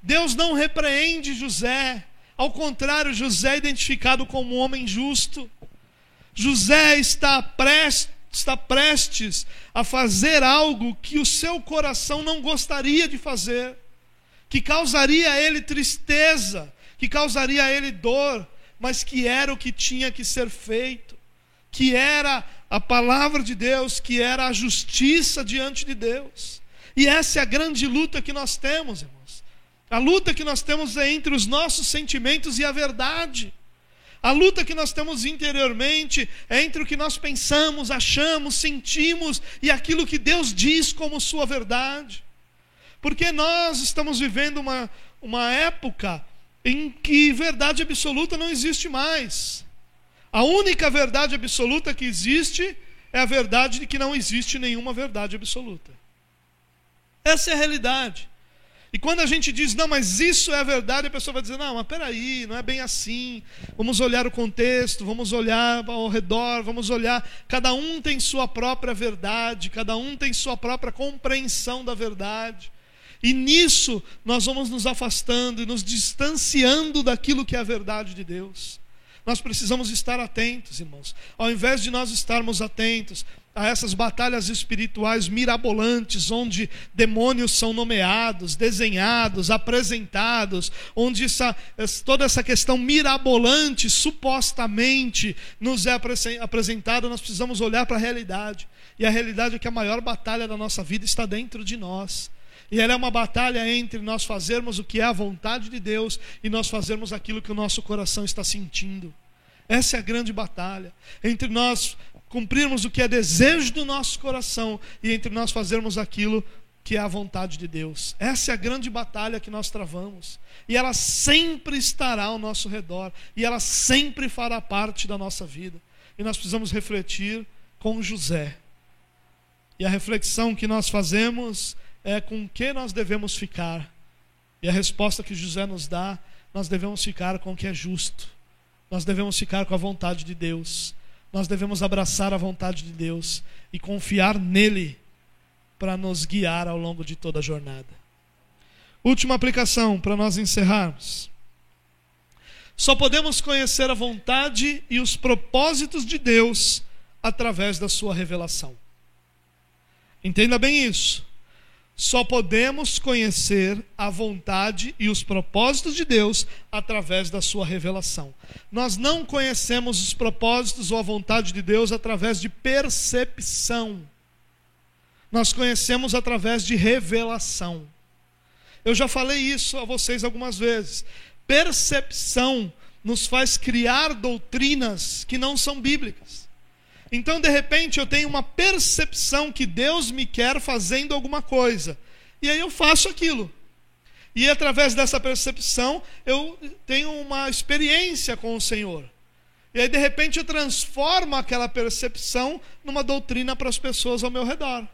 Deus não repreende José, ao contrário, José é identificado como um homem justo. José está prestes, está prestes a fazer algo que o seu coração não gostaria de fazer, que causaria a ele tristeza, que causaria a ele dor, mas que era o que tinha que ser feito que era a palavra de Deus, que era a justiça diante de Deus. E essa é a grande luta que nós temos, irmãos. A luta que nós temos é entre os nossos sentimentos e a verdade. A luta que nós temos interiormente é entre o que nós pensamos, achamos, sentimos e aquilo que Deus diz como sua verdade. Porque nós estamos vivendo uma, uma época em que verdade absoluta não existe mais. A única verdade absoluta que existe é a verdade de que não existe nenhuma verdade absoluta. Essa é a realidade. E quando a gente diz, não, mas isso é a verdade, a pessoa vai dizer, não, mas peraí, não é bem assim. Vamos olhar o contexto, vamos olhar ao redor, vamos olhar. Cada um tem sua própria verdade, cada um tem sua própria compreensão da verdade. E nisso nós vamos nos afastando e nos distanciando daquilo que é a verdade de Deus. Nós precisamos estar atentos, irmãos. Ao invés de nós estarmos atentos a essas batalhas espirituais mirabolantes, onde demônios são nomeados, desenhados, apresentados, onde essa, toda essa questão mirabolante supostamente nos é apresentada, nós precisamos olhar para a realidade. E a realidade é que a maior batalha da nossa vida está dentro de nós. E ela é uma batalha entre nós fazermos o que é a vontade de Deus e nós fazermos aquilo que o nosso coração está sentindo. Essa é a grande batalha. Entre nós cumprirmos o que é desejo do nosso coração e entre nós fazermos aquilo que é a vontade de Deus. Essa é a grande batalha que nós travamos. E ela sempre estará ao nosso redor. E ela sempre fará parte da nossa vida. E nós precisamos refletir com José. E a reflexão que nós fazemos é com que nós devemos ficar. E a resposta que José nos dá, nós devemos ficar com o que é justo. Nós devemos ficar com a vontade de Deus. Nós devemos abraçar a vontade de Deus e confiar nele para nos guiar ao longo de toda a jornada. Última aplicação para nós encerrarmos. Só podemos conhecer a vontade e os propósitos de Deus através da sua revelação. Entenda bem isso. Só podemos conhecer a vontade e os propósitos de Deus através da sua revelação. Nós não conhecemos os propósitos ou a vontade de Deus através de percepção. Nós conhecemos através de revelação. Eu já falei isso a vocês algumas vezes. Percepção nos faz criar doutrinas que não são bíblicas. Então, de repente, eu tenho uma percepção que Deus me quer fazendo alguma coisa. E aí eu faço aquilo. E através dessa percepção, eu tenho uma experiência com o Senhor. E aí, de repente, eu transformo aquela percepção numa doutrina para as pessoas ao meu redor.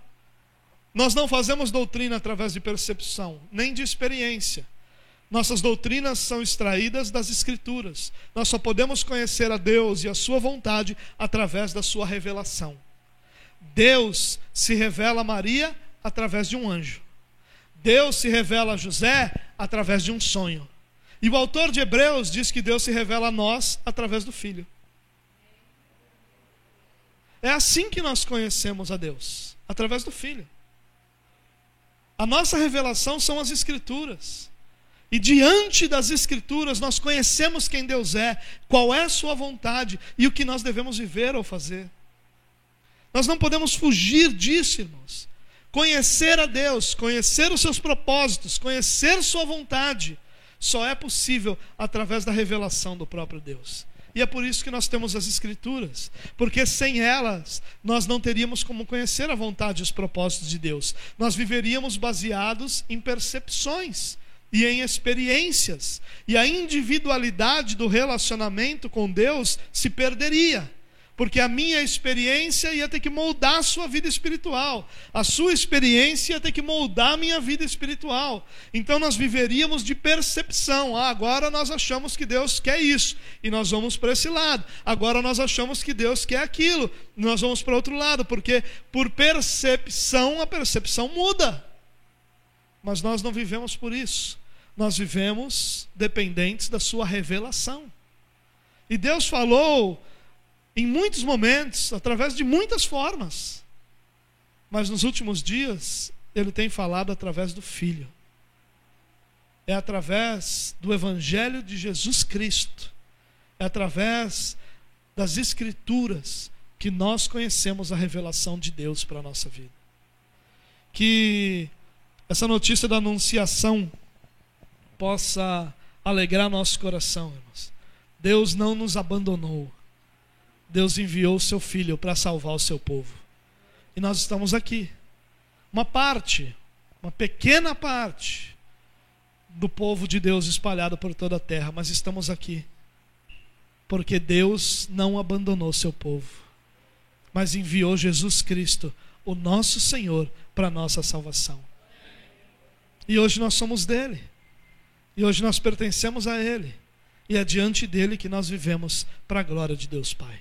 Nós não fazemos doutrina através de percepção, nem de experiência. Nossas doutrinas são extraídas das Escrituras. Nós só podemos conhecer a Deus e a Sua vontade através da Sua revelação. Deus se revela a Maria através de um anjo. Deus se revela a José através de um sonho. E o autor de Hebreus diz que Deus se revela a nós através do Filho. É assim que nós conhecemos a Deus, através do Filho. A nossa revelação são as Escrituras. E diante das Escrituras nós conhecemos quem Deus é, qual é a Sua vontade e o que nós devemos viver ou fazer. Nós não podemos fugir disso, irmãos. Conhecer a Deus, conhecer os seus propósitos, conhecer Sua vontade, só é possível através da revelação do próprio Deus. E é por isso que nós temos as Escrituras, porque sem elas nós não teríamos como conhecer a vontade e os propósitos de Deus. Nós viveríamos baseados em percepções e em experiências, e a individualidade do relacionamento com Deus se perderia porque a minha experiência ia ter que moldar a sua vida espiritual, a sua experiência ia ter que moldar a minha vida espiritual. Então nós viveríamos de percepção. Ah, agora nós achamos que Deus quer isso e nós vamos para esse lado. Agora nós achamos que Deus quer aquilo, nós vamos para outro lado, porque por percepção a percepção muda. Mas nós não vivemos por isso. Nós vivemos dependentes da sua revelação. E Deus falou em muitos momentos, através de muitas formas. Mas nos últimos dias, ele tem falado através do Filho. É através do Evangelho de Jesus Cristo. É através das Escrituras que nós conhecemos a revelação de Deus para a nossa vida. Que essa notícia da anunciação possa alegrar nosso coração, irmãos. Deus não nos abandonou. Deus enviou o seu filho para salvar o seu povo. E nós estamos aqui. Uma parte, uma pequena parte do povo de Deus espalhado por toda a terra, mas estamos aqui. Porque Deus não abandonou seu povo, mas enviou Jesus Cristo, o nosso Senhor, para nossa salvação. E hoje nós somos dele. E hoje nós pertencemos a ele. E é diante dele que nós vivemos para a glória de Deus Pai.